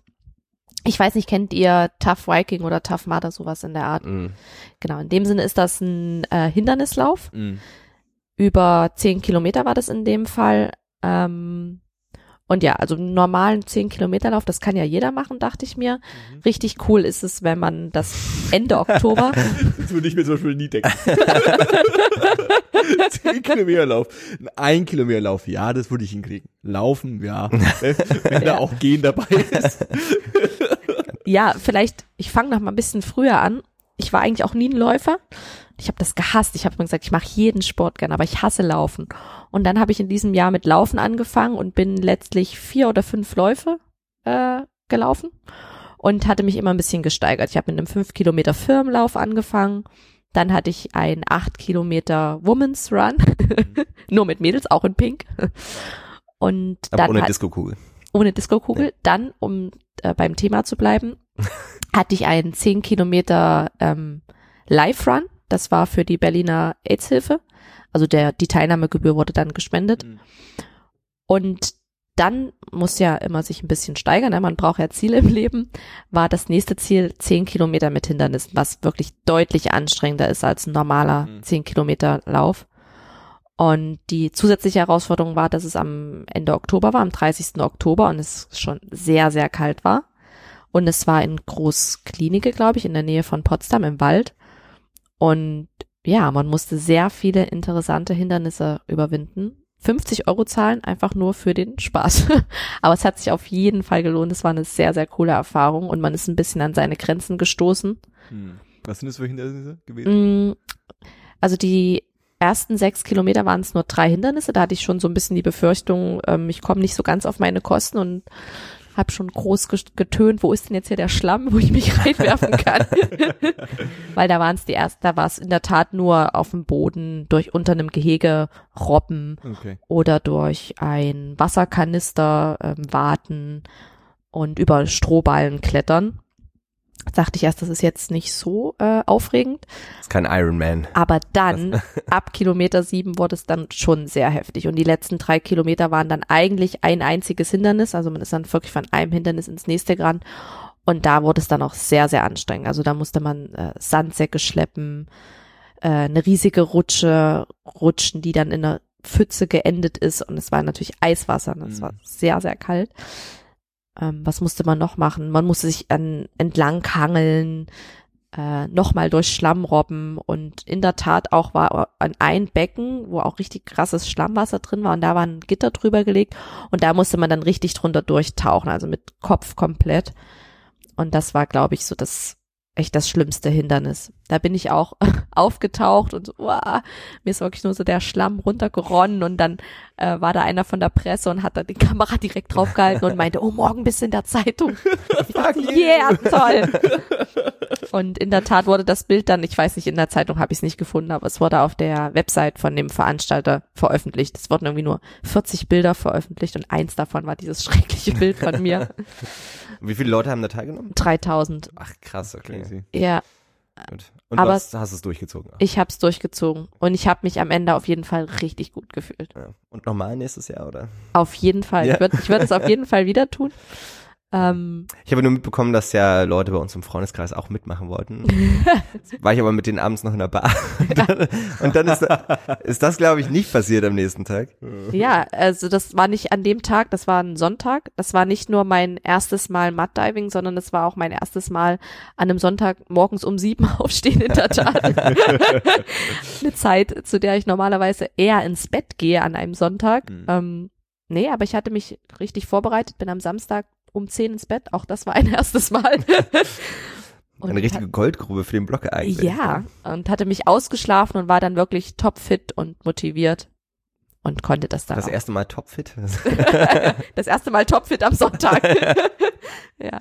Ich weiß nicht, kennt ihr Tough Viking oder Tough Mudder, sowas in der Art? Hm. Genau, in dem Sinne ist das ein äh, Hindernislauf. über zehn Kilometer war das in dem Fall. Ähm, und ja, also einen normalen zehn Kilometerlauf, das kann ja jeder machen, dachte ich mir. Richtig cool ist es, wenn man das Ende Oktober, Das würde ich mir zum Beispiel nie denken. Zehn Kilometer Lauf. Ein Kilometer Lauf, ja, das würde ich hinkriegen. Laufen, ja. Wenn da Ja. auch Gehen dabei ist. ja, vielleicht, ich fange noch mal ein bisschen früher an. Ich war eigentlich auch nie ein Läufer. Ich habe das gehasst. Ich habe immer gesagt, ich mache jeden Sport gern, aber ich hasse Laufen. Und dann habe ich in diesem Jahr mit Laufen angefangen und bin letztlich vier oder fünf Läufe äh, gelaufen und hatte mich immer ein bisschen gesteigert. Ich habe mit einem fünf Kilometer Firmenlauf angefangen. Dann hatte ich einen acht Kilometer Women's Run, nur mit Mädels, auch in Pink. Und Aber dann ohne Disco-Kugel. ohne Disco-Kugel. Dann, um äh, beim Thema zu bleiben, hatte ich einen 10 Kilometer ähm, Live-Run. Das war für die Berliner AIDS-Hilfe. Also der, die Teilnahmegebühr wurde dann gespendet. Mhm. Und dann muss ja immer sich ein bisschen steigern, ne? man braucht ja Ziele im Leben, war das nächste Ziel 10 Kilometer mit Hindernissen, was wirklich deutlich anstrengender ist als ein normaler Mhm. 10 Kilometer Lauf. Und die zusätzliche Herausforderung war, dass es am Ende Oktober war, am 30. Oktober und es schon sehr, sehr kalt war. Und es war in Großklinike, glaube ich, in der Nähe von Potsdam im Wald. Und ja, man musste sehr viele interessante Hindernisse überwinden. 50 Euro zahlen, einfach nur für den Spaß. Aber es hat sich auf jeden Fall gelohnt. Es war eine sehr, sehr coole Erfahrung und man ist ein bisschen an seine Grenzen gestoßen. Hm. Was sind das für Hindernisse gewesen? Mm, Also die ersten sechs Kilometer waren es nur drei Hindernisse. Da hatte ich schon so ein bisschen die Befürchtung, ähm, ich komme nicht so ganz auf meine Kosten und habe schon groß getönt, wo ist denn jetzt hier der Schlamm, wo ich mich reinwerfen kann? Weil da waren es die ersten, da war es in der Tat nur auf dem Boden durch unter einem Gehege Robben Okay. oder durch ein Wasserkanister ähm, warten und über Strohballen klettern. Dachte ich erst, das ist jetzt nicht so äh, aufregend. Das ist kein Iron Man. Aber dann, ab Kilometer sieben, wurde es dann schon sehr heftig. Und die letzten drei Kilometer waren dann eigentlich ein einziges Hindernis. Also man ist dann wirklich von einem Hindernis ins nächste gerannt. Und da wurde es dann auch sehr, sehr anstrengend. Also da musste man äh, Sandsäcke schleppen, äh, eine riesige Rutsche rutschen, die dann in einer Pfütze geendet ist. Und es war natürlich Eiswasser. Und es Mhm. war sehr, sehr kalt. Ähm, was musste man noch machen? Man musste sich an, entlang hangeln, äh, nochmal durch Schlamm robben und in der Tat auch war an ein Becken, wo auch richtig krasses Schlammwasser drin war und da war ein Gitter drüber gelegt und da musste man dann richtig drunter durchtauchen, also mit Kopf komplett. Und das war, glaube ich, so das echt das schlimmste Hindernis. Da bin ich auch aufgetaucht und so, uah, mir ist wirklich nur so der Schlamm runtergeronnen und dann äh, war da einer von der Presse und hat da die Kamera direkt draufgehalten und meinte, oh, morgen bist du in der Zeitung. Dachte, yeah, toll. Und in der Tat wurde das Bild dann, ich weiß nicht, in der Zeitung habe ich es nicht gefunden, aber es wurde auf der Website von dem Veranstalter veröffentlicht. Es wurden irgendwie nur 40 Bilder veröffentlicht und eins davon war dieses schreckliche Bild von mir. Wie viele Leute haben da teilgenommen? 3000. Ach krass, okay. Ja, Gut. Und Aber- du hast, hast es durchgezogen. ich habe es durchgezogen und ich habe mich am Ende auf jeden Fall richtig gut gefühlt. Ja. Und nochmal nächstes Jahr, oder? Auf jeden Fall. Ja. Ich würde ich würd es auf jeden Fall wieder tun. Ähm, Ich habe nur mitbekommen, dass ja Leute bei uns im Freundeskreis auch mitmachen wollten. War ich aber mit denen abends noch in der Bar. Und dann, und dann ist, ist das, glaube ich, nicht passiert am nächsten Tag. ja, also das war nicht an dem Tag, das war ein Sonntag. Das war nicht nur mein erstes Mal Mud-Diving, sondern es war auch mein erstes Mal an einem Sonntag morgens um sieben aufstehen in der Tat. Eine Zeit, zu der ich normalerweise eher ins Bett gehe an einem Sonntag. Mhm. Ähm, nee, aber ich hatte mich richtig vorbereitet, bin am Samstag um zehn ins Bett. Auch das war ein erstes Mal. Und Eine richtige Goldgrube für den Blog eigentlich. ja, und hatte mich ausgeschlafen und war dann wirklich topfit und motiviert und konnte das dann Das auch. erste Mal topfit. das erste Mal topfit am Sonntag. ja.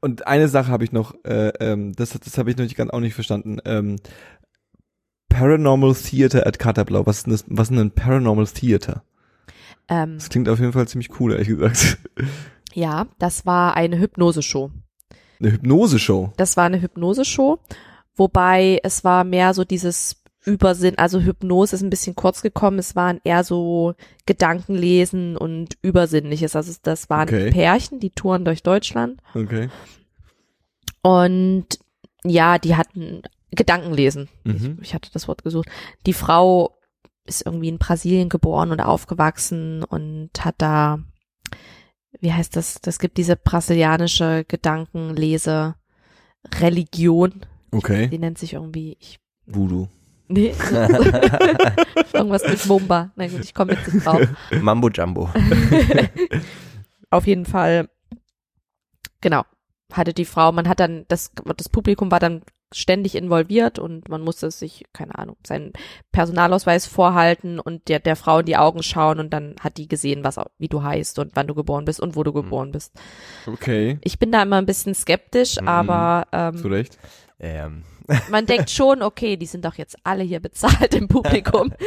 Und eine Sache habe ich noch, äh, ähm, das, das habe ich noch nicht ganz auch nicht verstanden. Ähm, Paranormal Theater at Catablau. Was ist denn das, was ist denn ein Paranormal Theater? Ähm, Das klingt auf jeden Fall ziemlich cool, ehrlich gesagt. Ja, das war eine Hypnoseshow. Eine Hypnose-Show. Das war eine Hypnoseshow, wobei es war mehr so dieses Übersinn, also Hypnose ist ein bisschen kurz gekommen, es waren eher so Gedankenlesen und Übersinnliches. Also das waren Okay. Pärchen, die touren durch Deutschland Okay. und ja, die hatten Gedankenlesen. Mhm. Ich, ich hatte das Wort gesucht. Die Frau ist irgendwie in Brasilien geboren und aufgewachsen und hat da, wie heißt das? Das gibt diese brasilianische Gedankenlese Religion. Okay. Die nennt sich irgendwie, ich, Voodoo. nee. Irgendwas mit Mumba. Na gut, ich komme jetzt nicht drauf. Mambo Jumbo. Auf jeden Fall, genau, hatte die Frau, man hat dann, das, das Publikum war dann ständig involviert und man musste sich, keine Ahnung, seinen Personalausweis vorhalten und der, der Frau in die Augen schauen und dann hat die gesehen, was, wie du heißt und wann du geboren bist und wo du geboren bist. Okay. Ich bin da immer ein bisschen skeptisch, Mhm. aber Zu ähm, Recht. Ähm, man denkt schon, okay, die sind doch jetzt alle hier bezahlt im Publikum.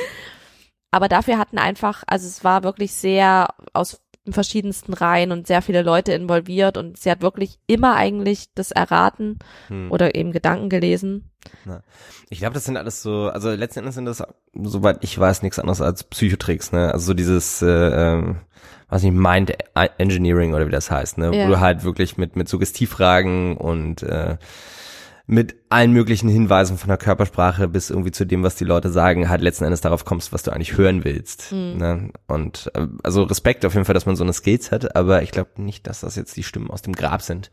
Aber dafür hatten einfach, also es war wirklich sehr aus verschiedensten Reihen und sehr viele Leute involviert und sie hat wirklich immer eigentlich das erraten hm. oder eben Gedanken gelesen. Ich glaube, das sind alles so, also letzten Endes sind das, soweit ich weiß, nichts anderes als Psychotricks, ne? Also so dieses, äh, ähm, weiß nicht, Mind Engineering oder wie das heißt, ne? Ja. Wo du halt wirklich mit, mit Suggestivfragen und äh, mit allen möglichen Hinweisen von der Körpersprache bis irgendwie zu dem, was die Leute sagen, halt letzten Endes darauf kommst, was du eigentlich hören willst. Mhm. Ne? Und äh, also Respekt auf jeden Fall, dass man so eine Skills hat, aber ich glaube nicht, dass das jetzt die Stimmen aus dem Grab sind.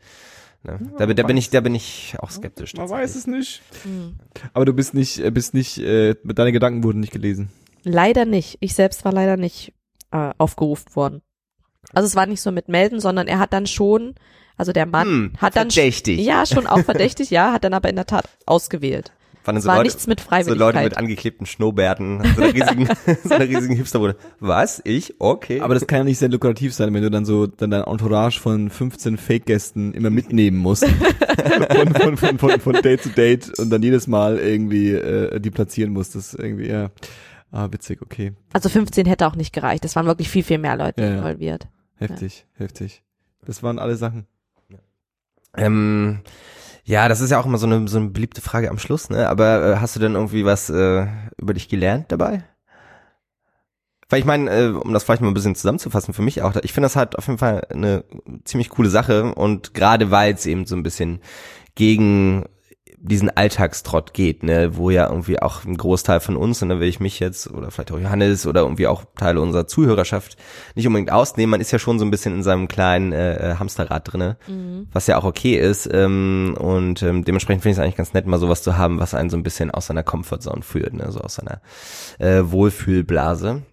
Ne? Da, bin- da bin ich, da bin ich auch skeptisch. Man weiß es nicht. Hm. Aber du bist nicht, äh, bist nicht, äh, deine Gedanken wurden nicht gelesen. Leider nicht. Ich selbst war leider nicht äh, aufgerufen worden. Also es war nicht so mit melden, sondern er hat dann schon, also der Mann Hm, hat dann verdächtig. ja schon auch verdächtig, ja, hat dann aber in der Tat ausgewählt. Waren Es so war Leute, nichts mit so Freiwilligkeit. Leute mit angeklebten Schnurrbärten, so einer riesigen, so einer riesigen Hipsterbude. Was? Ich? Okay. Aber das kann ja nicht sehr lukrativ sein, wenn du dann so dann dein Entourage von 15 Fake-Gästen immer mitnehmen musst. von, von, von, von, von Date zu Date und dann jedes Mal irgendwie äh, die platzieren musst. Das ist irgendwie, ja. Ah, witzig, okay. Also 15 hätte auch nicht gereicht. Es waren wirklich viel, viel mehr Leute Ja, ja. involviert. Heftig, heftig. Das waren alle Sachen. Ähm, ja, das ist ja auch immer so eine, so eine beliebte Frage am Schluss, ne? Aber äh, hast du denn irgendwie was äh, über dich gelernt dabei? Weil ich meine, äh, um das vielleicht mal ein bisschen zusammenzufassen für mich auch, ich finde das halt auf jeden Fall eine ziemlich coole Sache und gerade weil es eben so ein bisschen gegen diesen Alltagstrott geht, ne, wo ja irgendwie auch ein Großteil von uns, und da will ich mich jetzt oder vielleicht auch Johannes oder irgendwie auch Teile unserer Zuhörerschaft nicht unbedingt ausnehmen, man ist ja schon so ein bisschen in seinem kleinen äh, äh, Hamsterrad drinne, Mhm. was ja auch okay ist ähm, und ähm, dementsprechend finde ich es eigentlich ganz nett, mal sowas zu haben, was einen so ein bisschen aus seiner Comfortzone führt, ne, so aus seiner äh, Wohlfühlblase.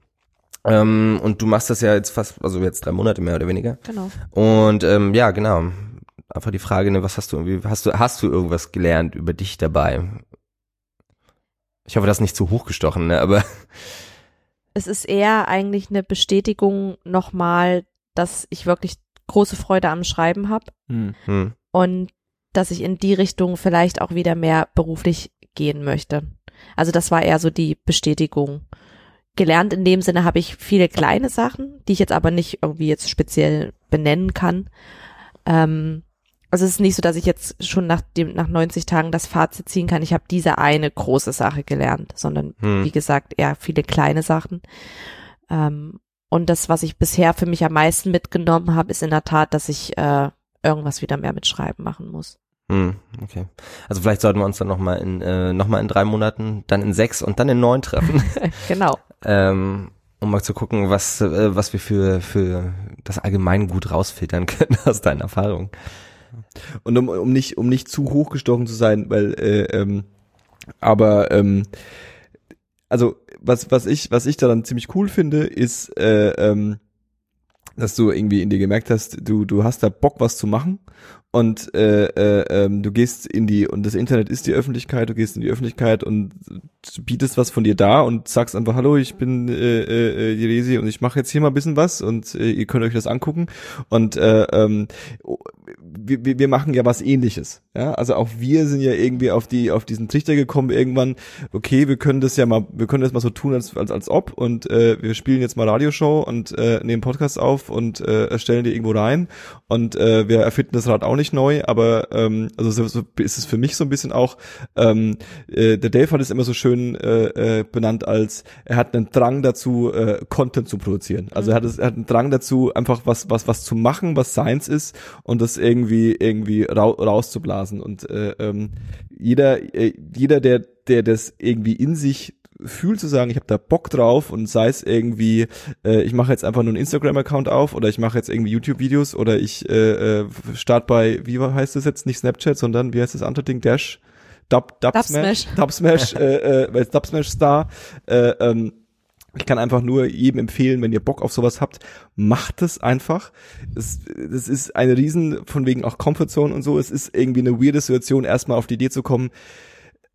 Ähm, und du machst das ja jetzt fast, also jetzt drei Monate mehr oder weniger. Genau. Und ähm, ja, genau. Einfach die Frage, ne, was hast du irgendwie, hast du, hast du irgendwas gelernt über dich dabei? Ich hoffe, das ist nicht zu hochgestochen, ne, aber Es ist eher eigentlich eine Bestätigung nochmal, dass ich wirklich große Freude am Schreiben habe Hm. hm, und dass ich in die Richtung vielleicht auch wieder mehr beruflich gehen möchte. Also das war eher so die Bestätigung. Gelernt in dem Sinne habe ich viele kleine Sachen, die ich jetzt aber nicht irgendwie jetzt speziell benennen kann. Ähm, also es ist nicht so, dass ich jetzt schon nach dem nach 90 Tagen das Fazit ziehen kann. Ich habe diese eine große Sache gelernt, sondern hm. wie gesagt eher viele kleine Sachen. Ähm, und das, was ich bisher für mich am meisten mitgenommen habe, ist in der Tat, dass ich äh, irgendwas wieder mehr mit Schreiben machen muss. Hm, okay. Also vielleicht sollten wir uns dann nochmal in, äh, noch mal in drei Monaten, dann in sechs und dann in neun treffen. genau. ähm, um mal zu gucken, was, äh, was wir für, für das Allgemeingut rausfiltern können aus deinen Erfahrungen. Und um, um nicht, um nicht zu hochgestochen zu sein, weil, äh, ähm, aber ähm, also was, was ich, was ich daran ziemlich cool finde, ist, äh, ähm, dass du irgendwie in dir gemerkt hast, du, du hast da Bock, was zu machen. Und äh, äh, ähm, du gehst in die und das Internet ist die Öffentlichkeit, du gehst in die Öffentlichkeit und bietest was von dir da und sagst einfach Hallo, ich bin äh, äh, die Resi und ich mache jetzt hier mal ein bisschen was und äh, ihr könnt euch das angucken. Und äh, ähm, wir, wir machen ja was ähnliches. Ja, also auch wir sind ja irgendwie auf die auf diesen Trichter gekommen irgendwann. Okay, wir können das ja mal, wir können das mal so tun als als, als ob und äh, wir spielen jetzt mal Radioshow und äh, nehmen Podcast auf und äh, stellen die irgendwo rein und äh, wir erfinden das Rad auch nicht neu, aber ähm, also so, so ist es für mich so ein bisschen auch. Ähm, äh, der Dave hat es immer so schön äh, äh, benannt als er hat einen Drang dazu äh, Content zu produzieren. Also er hat es, er hat einen Drang dazu einfach was was was zu machen, was Science ist und das irgendwie irgendwie ra rauszublasen. Und äh, ähm, jeder äh, jeder der der das irgendwie in sich fühlt zu sagen, ich habe da Bock drauf und sei es irgendwie, äh, ich mache jetzt einfach nur einen Instagram-Account auf oder ich mache jetzt irgendwie YouTube-Videos oder ich äh, äh, start bei, wie heißt das jetzt, nicht Snapchat, sondern wie heißt das andere Ding, Dash, Dub, Dub, Dub Smash, Dub Smash, äh, äh, Dub Smash Star, äh, ähm, ich kann einfach nur jedem empfehlen, wenn ihr Bock auf sowas habt, macht es einfach. Es, das ist eine riesen, von wegen auch Comfortzone und so. Es ist irgendwie eine weirde Situation, erstmal auf die Idee zu kommen.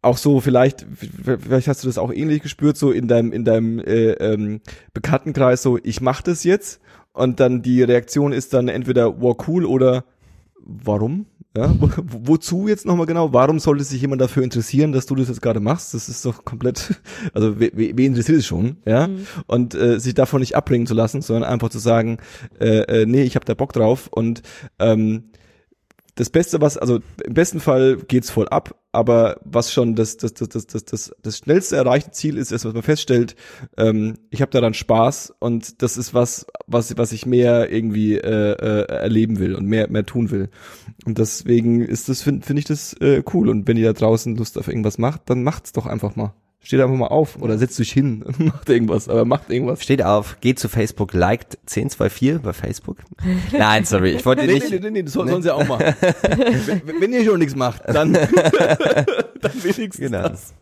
Auch so, vielleicht, vielleicht hast du das auch ähnlich gespürt, so in deinem, in deinem äh, ähm, Bekanntenkreis, so, ich mach das jetzt. Und dann die Reaktion ist dann entweder, wow, cool oder warum? Ja, wo, wozu jetzt nochmal genau? Warum sollte sich jemand dafür interessieren, dass du das jetzt gerade machst? Das ist doch komplett, also wen we interessiert es schon, ja? Mhm. Und äh, sich davon nicht abbringen zu lassen, sondern einfach zu sagen, äh, äh, nee, ich habe da Bock drauf und ähm, das Beste, was, also im besten Fall geht's voll ab, aber was schon das, das, das, das, das, das, das schnellste erreichte Ziel ist, ist, was man feststellt, ähm, ich habe daran Spaß und das ist was, was, was ich mehr irgendwie äh, äh, erleben will und mehr, mehr tun will. Und deswegen ist das, finde find ich das äh, cool. Und wenn ihr da draußen Lust auf irgendwas macht, dann macht's doch einfach mal. Steht einfach mal auf oder setzt euch hin und macht irgendwas, aber macht irgendwas. Steht auf, geht zu Facebook, liked 1024 bei Facebook. Nein, sorry, ich wollte nee, nicht. Nee, nee, nee, das sollen nee. sie auch machen. wenn, wenn, ihr schon nichts macht, dann, dann wenigstens genau. das.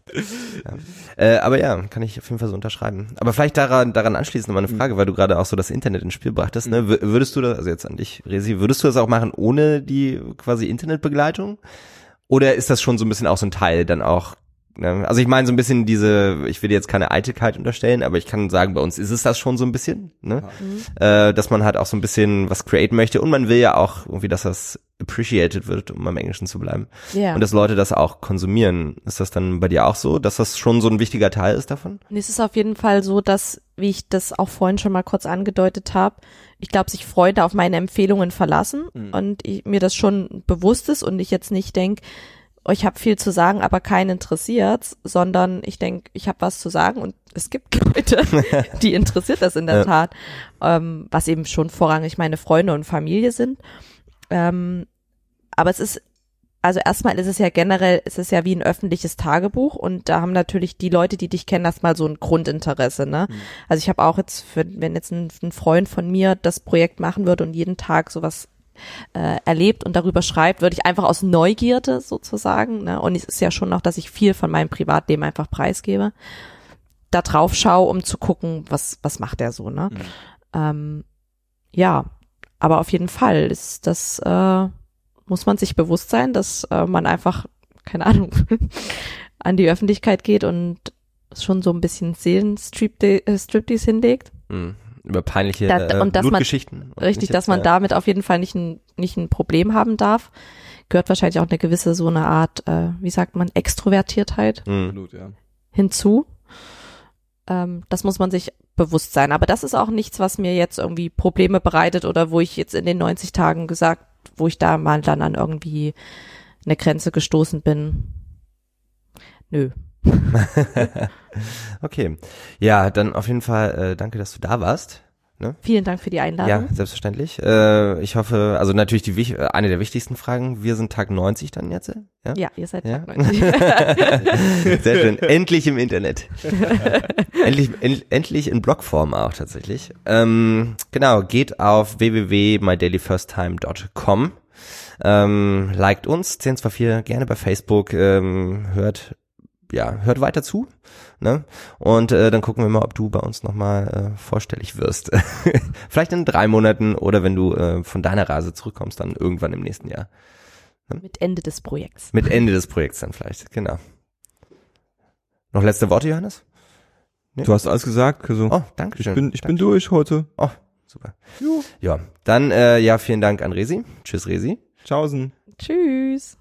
Ja. Äh, aber ja, kann ich auf jeden Fall so unterschreiben. Aber vielleicht daran, daran anschließend nochmal eine mhm. Frage, mhm. weil du gerade auch so das Internet ins Spiel brachtest. Ne? Mhm. Würdest du das, also jetzt an dich, Resi, würdest du das auch machen ohne die quasi Internetbegleitung? Oder ist das schon so ein bisschen auch so ein Teil dann auch Ne? Also ich meine so ein bisschen diese, ich will jetzt keine Eitelkeit unterstellen, aber ich kann sagen, bei uns ist es das schon so ein bisschen, ne? Mhm. Äh, dass man halt auch so ein bisschen was createn möchte und man will ja auch irgendwie, dass das appreciated wird, um beim Englischen zu bleiben. Yeah. Und dass Leute das auch konsumieren. Ist das dann bei dir auch so, dass das schon so ein wichtiger Teil ist davon? Es ist auf jeden Fall so, dass, wie ich das auch vorhin schon mal kurz angedeutet habe, ich glaube, sich Freunde auf meine Empfehlungen verlassen mhm. und ich, mir das schon bewusst ist und ich jetzt nicht denke, ich habe viel zu sagen, aber keinen interessiert, sondern ich denke, ich habe was zu sagen und es gibt Leute, die interessiert das in der ja. Tat, ähm, was eben schon vorrangig meine Freunde und Familie sind. Ähm, aber es ist, also erstmal ist es ja generell, ist es ja wie ein öffentliches Tagebuch und da haben natürlich die Leute, die dich kennen, erstmal so ein Grundinteresse. Ne? Mhm. Also ich habe auch jetzt, für, wenn jetzt ein, ein Freund von mir das Projekt machen würde und jeden Tag sowas äh, erlebt und darüber schreibt, würde ich einfach aus Neugierde sozusagen, ne? und es ist ja schon noch, dass ich viel von meinem Privatleben einfach preisgebe, da drauf schaue, um zu gucken, was, was macht er so, ne? Mhm. Ähm, ja, aber auf jeden Fall ist das, äh, muss man sich bewusst sein, dass äh, man einfach, keine Ahnung, an die Öffentlichkeit geht und schon so ein bisschen Seelenstriptease hinlegt. Mhm über peinliche da, äh, und dass Blutgeschichten. Man, richtig, dass man damit auf jeden Fall nicht ein, nicht ein Problem haben darf. Gehört wahrscheinlich auch eine gewisse so eine Art, äh, wie sagt man, Extrovertiertheit mhm. hinzu. Ähm, das muss man sich bewusst sein. Aber das ist auch nichts, was mir jetzt irgendwie Probleme bereitet oder wo ich jetzt in den 90 Tagen gesagt, wo ich da mal dann an irgendwie eine Grenze gestoßen bin. Nö. okay. Ja, dann auf jeden Fall äh, danke, dass du da warst. Ne? Vielen Dank für die Einladung. Ja, selbstverständlich. Äh, ich hoffe, also natürlich die äh, eine der wichtigsten Fragen. Wir sind Tag 90 dann jetzt. Ja. Ja, ihr seid Ja. Tag 90. Sehr schön. Endlich im Internet. endlich, en, endlich in Blogform auch tatsächlich. Ähm, genau, geht auf www.mydailyfirsttime.com. Ähm, liked uns, 1024 gerne bei Facebook, ähm, hört, ja, hört weiter zu. Ne? Und äh, dann gucken wir mal, ob du bei uns nochmal äh, vorstellig wirst. Vielleicht in drei Monaten oder wenn du äh, von deiner Reise zurückkommst, dann irgendwann im nächsten Jahr. Mit Ende des Projekts. Mit Ende des Projekts dann vielleicht, genau. Noch letzte Worte, Johannes? Du hast alles gesagt. Also, Oh, danke ich schön. bin, ich bin durch heute. Oh, super. Ja, dann äh, ja, vielen Dank an Resi. Tschüss, Resi. Tschaußen. Tschüss.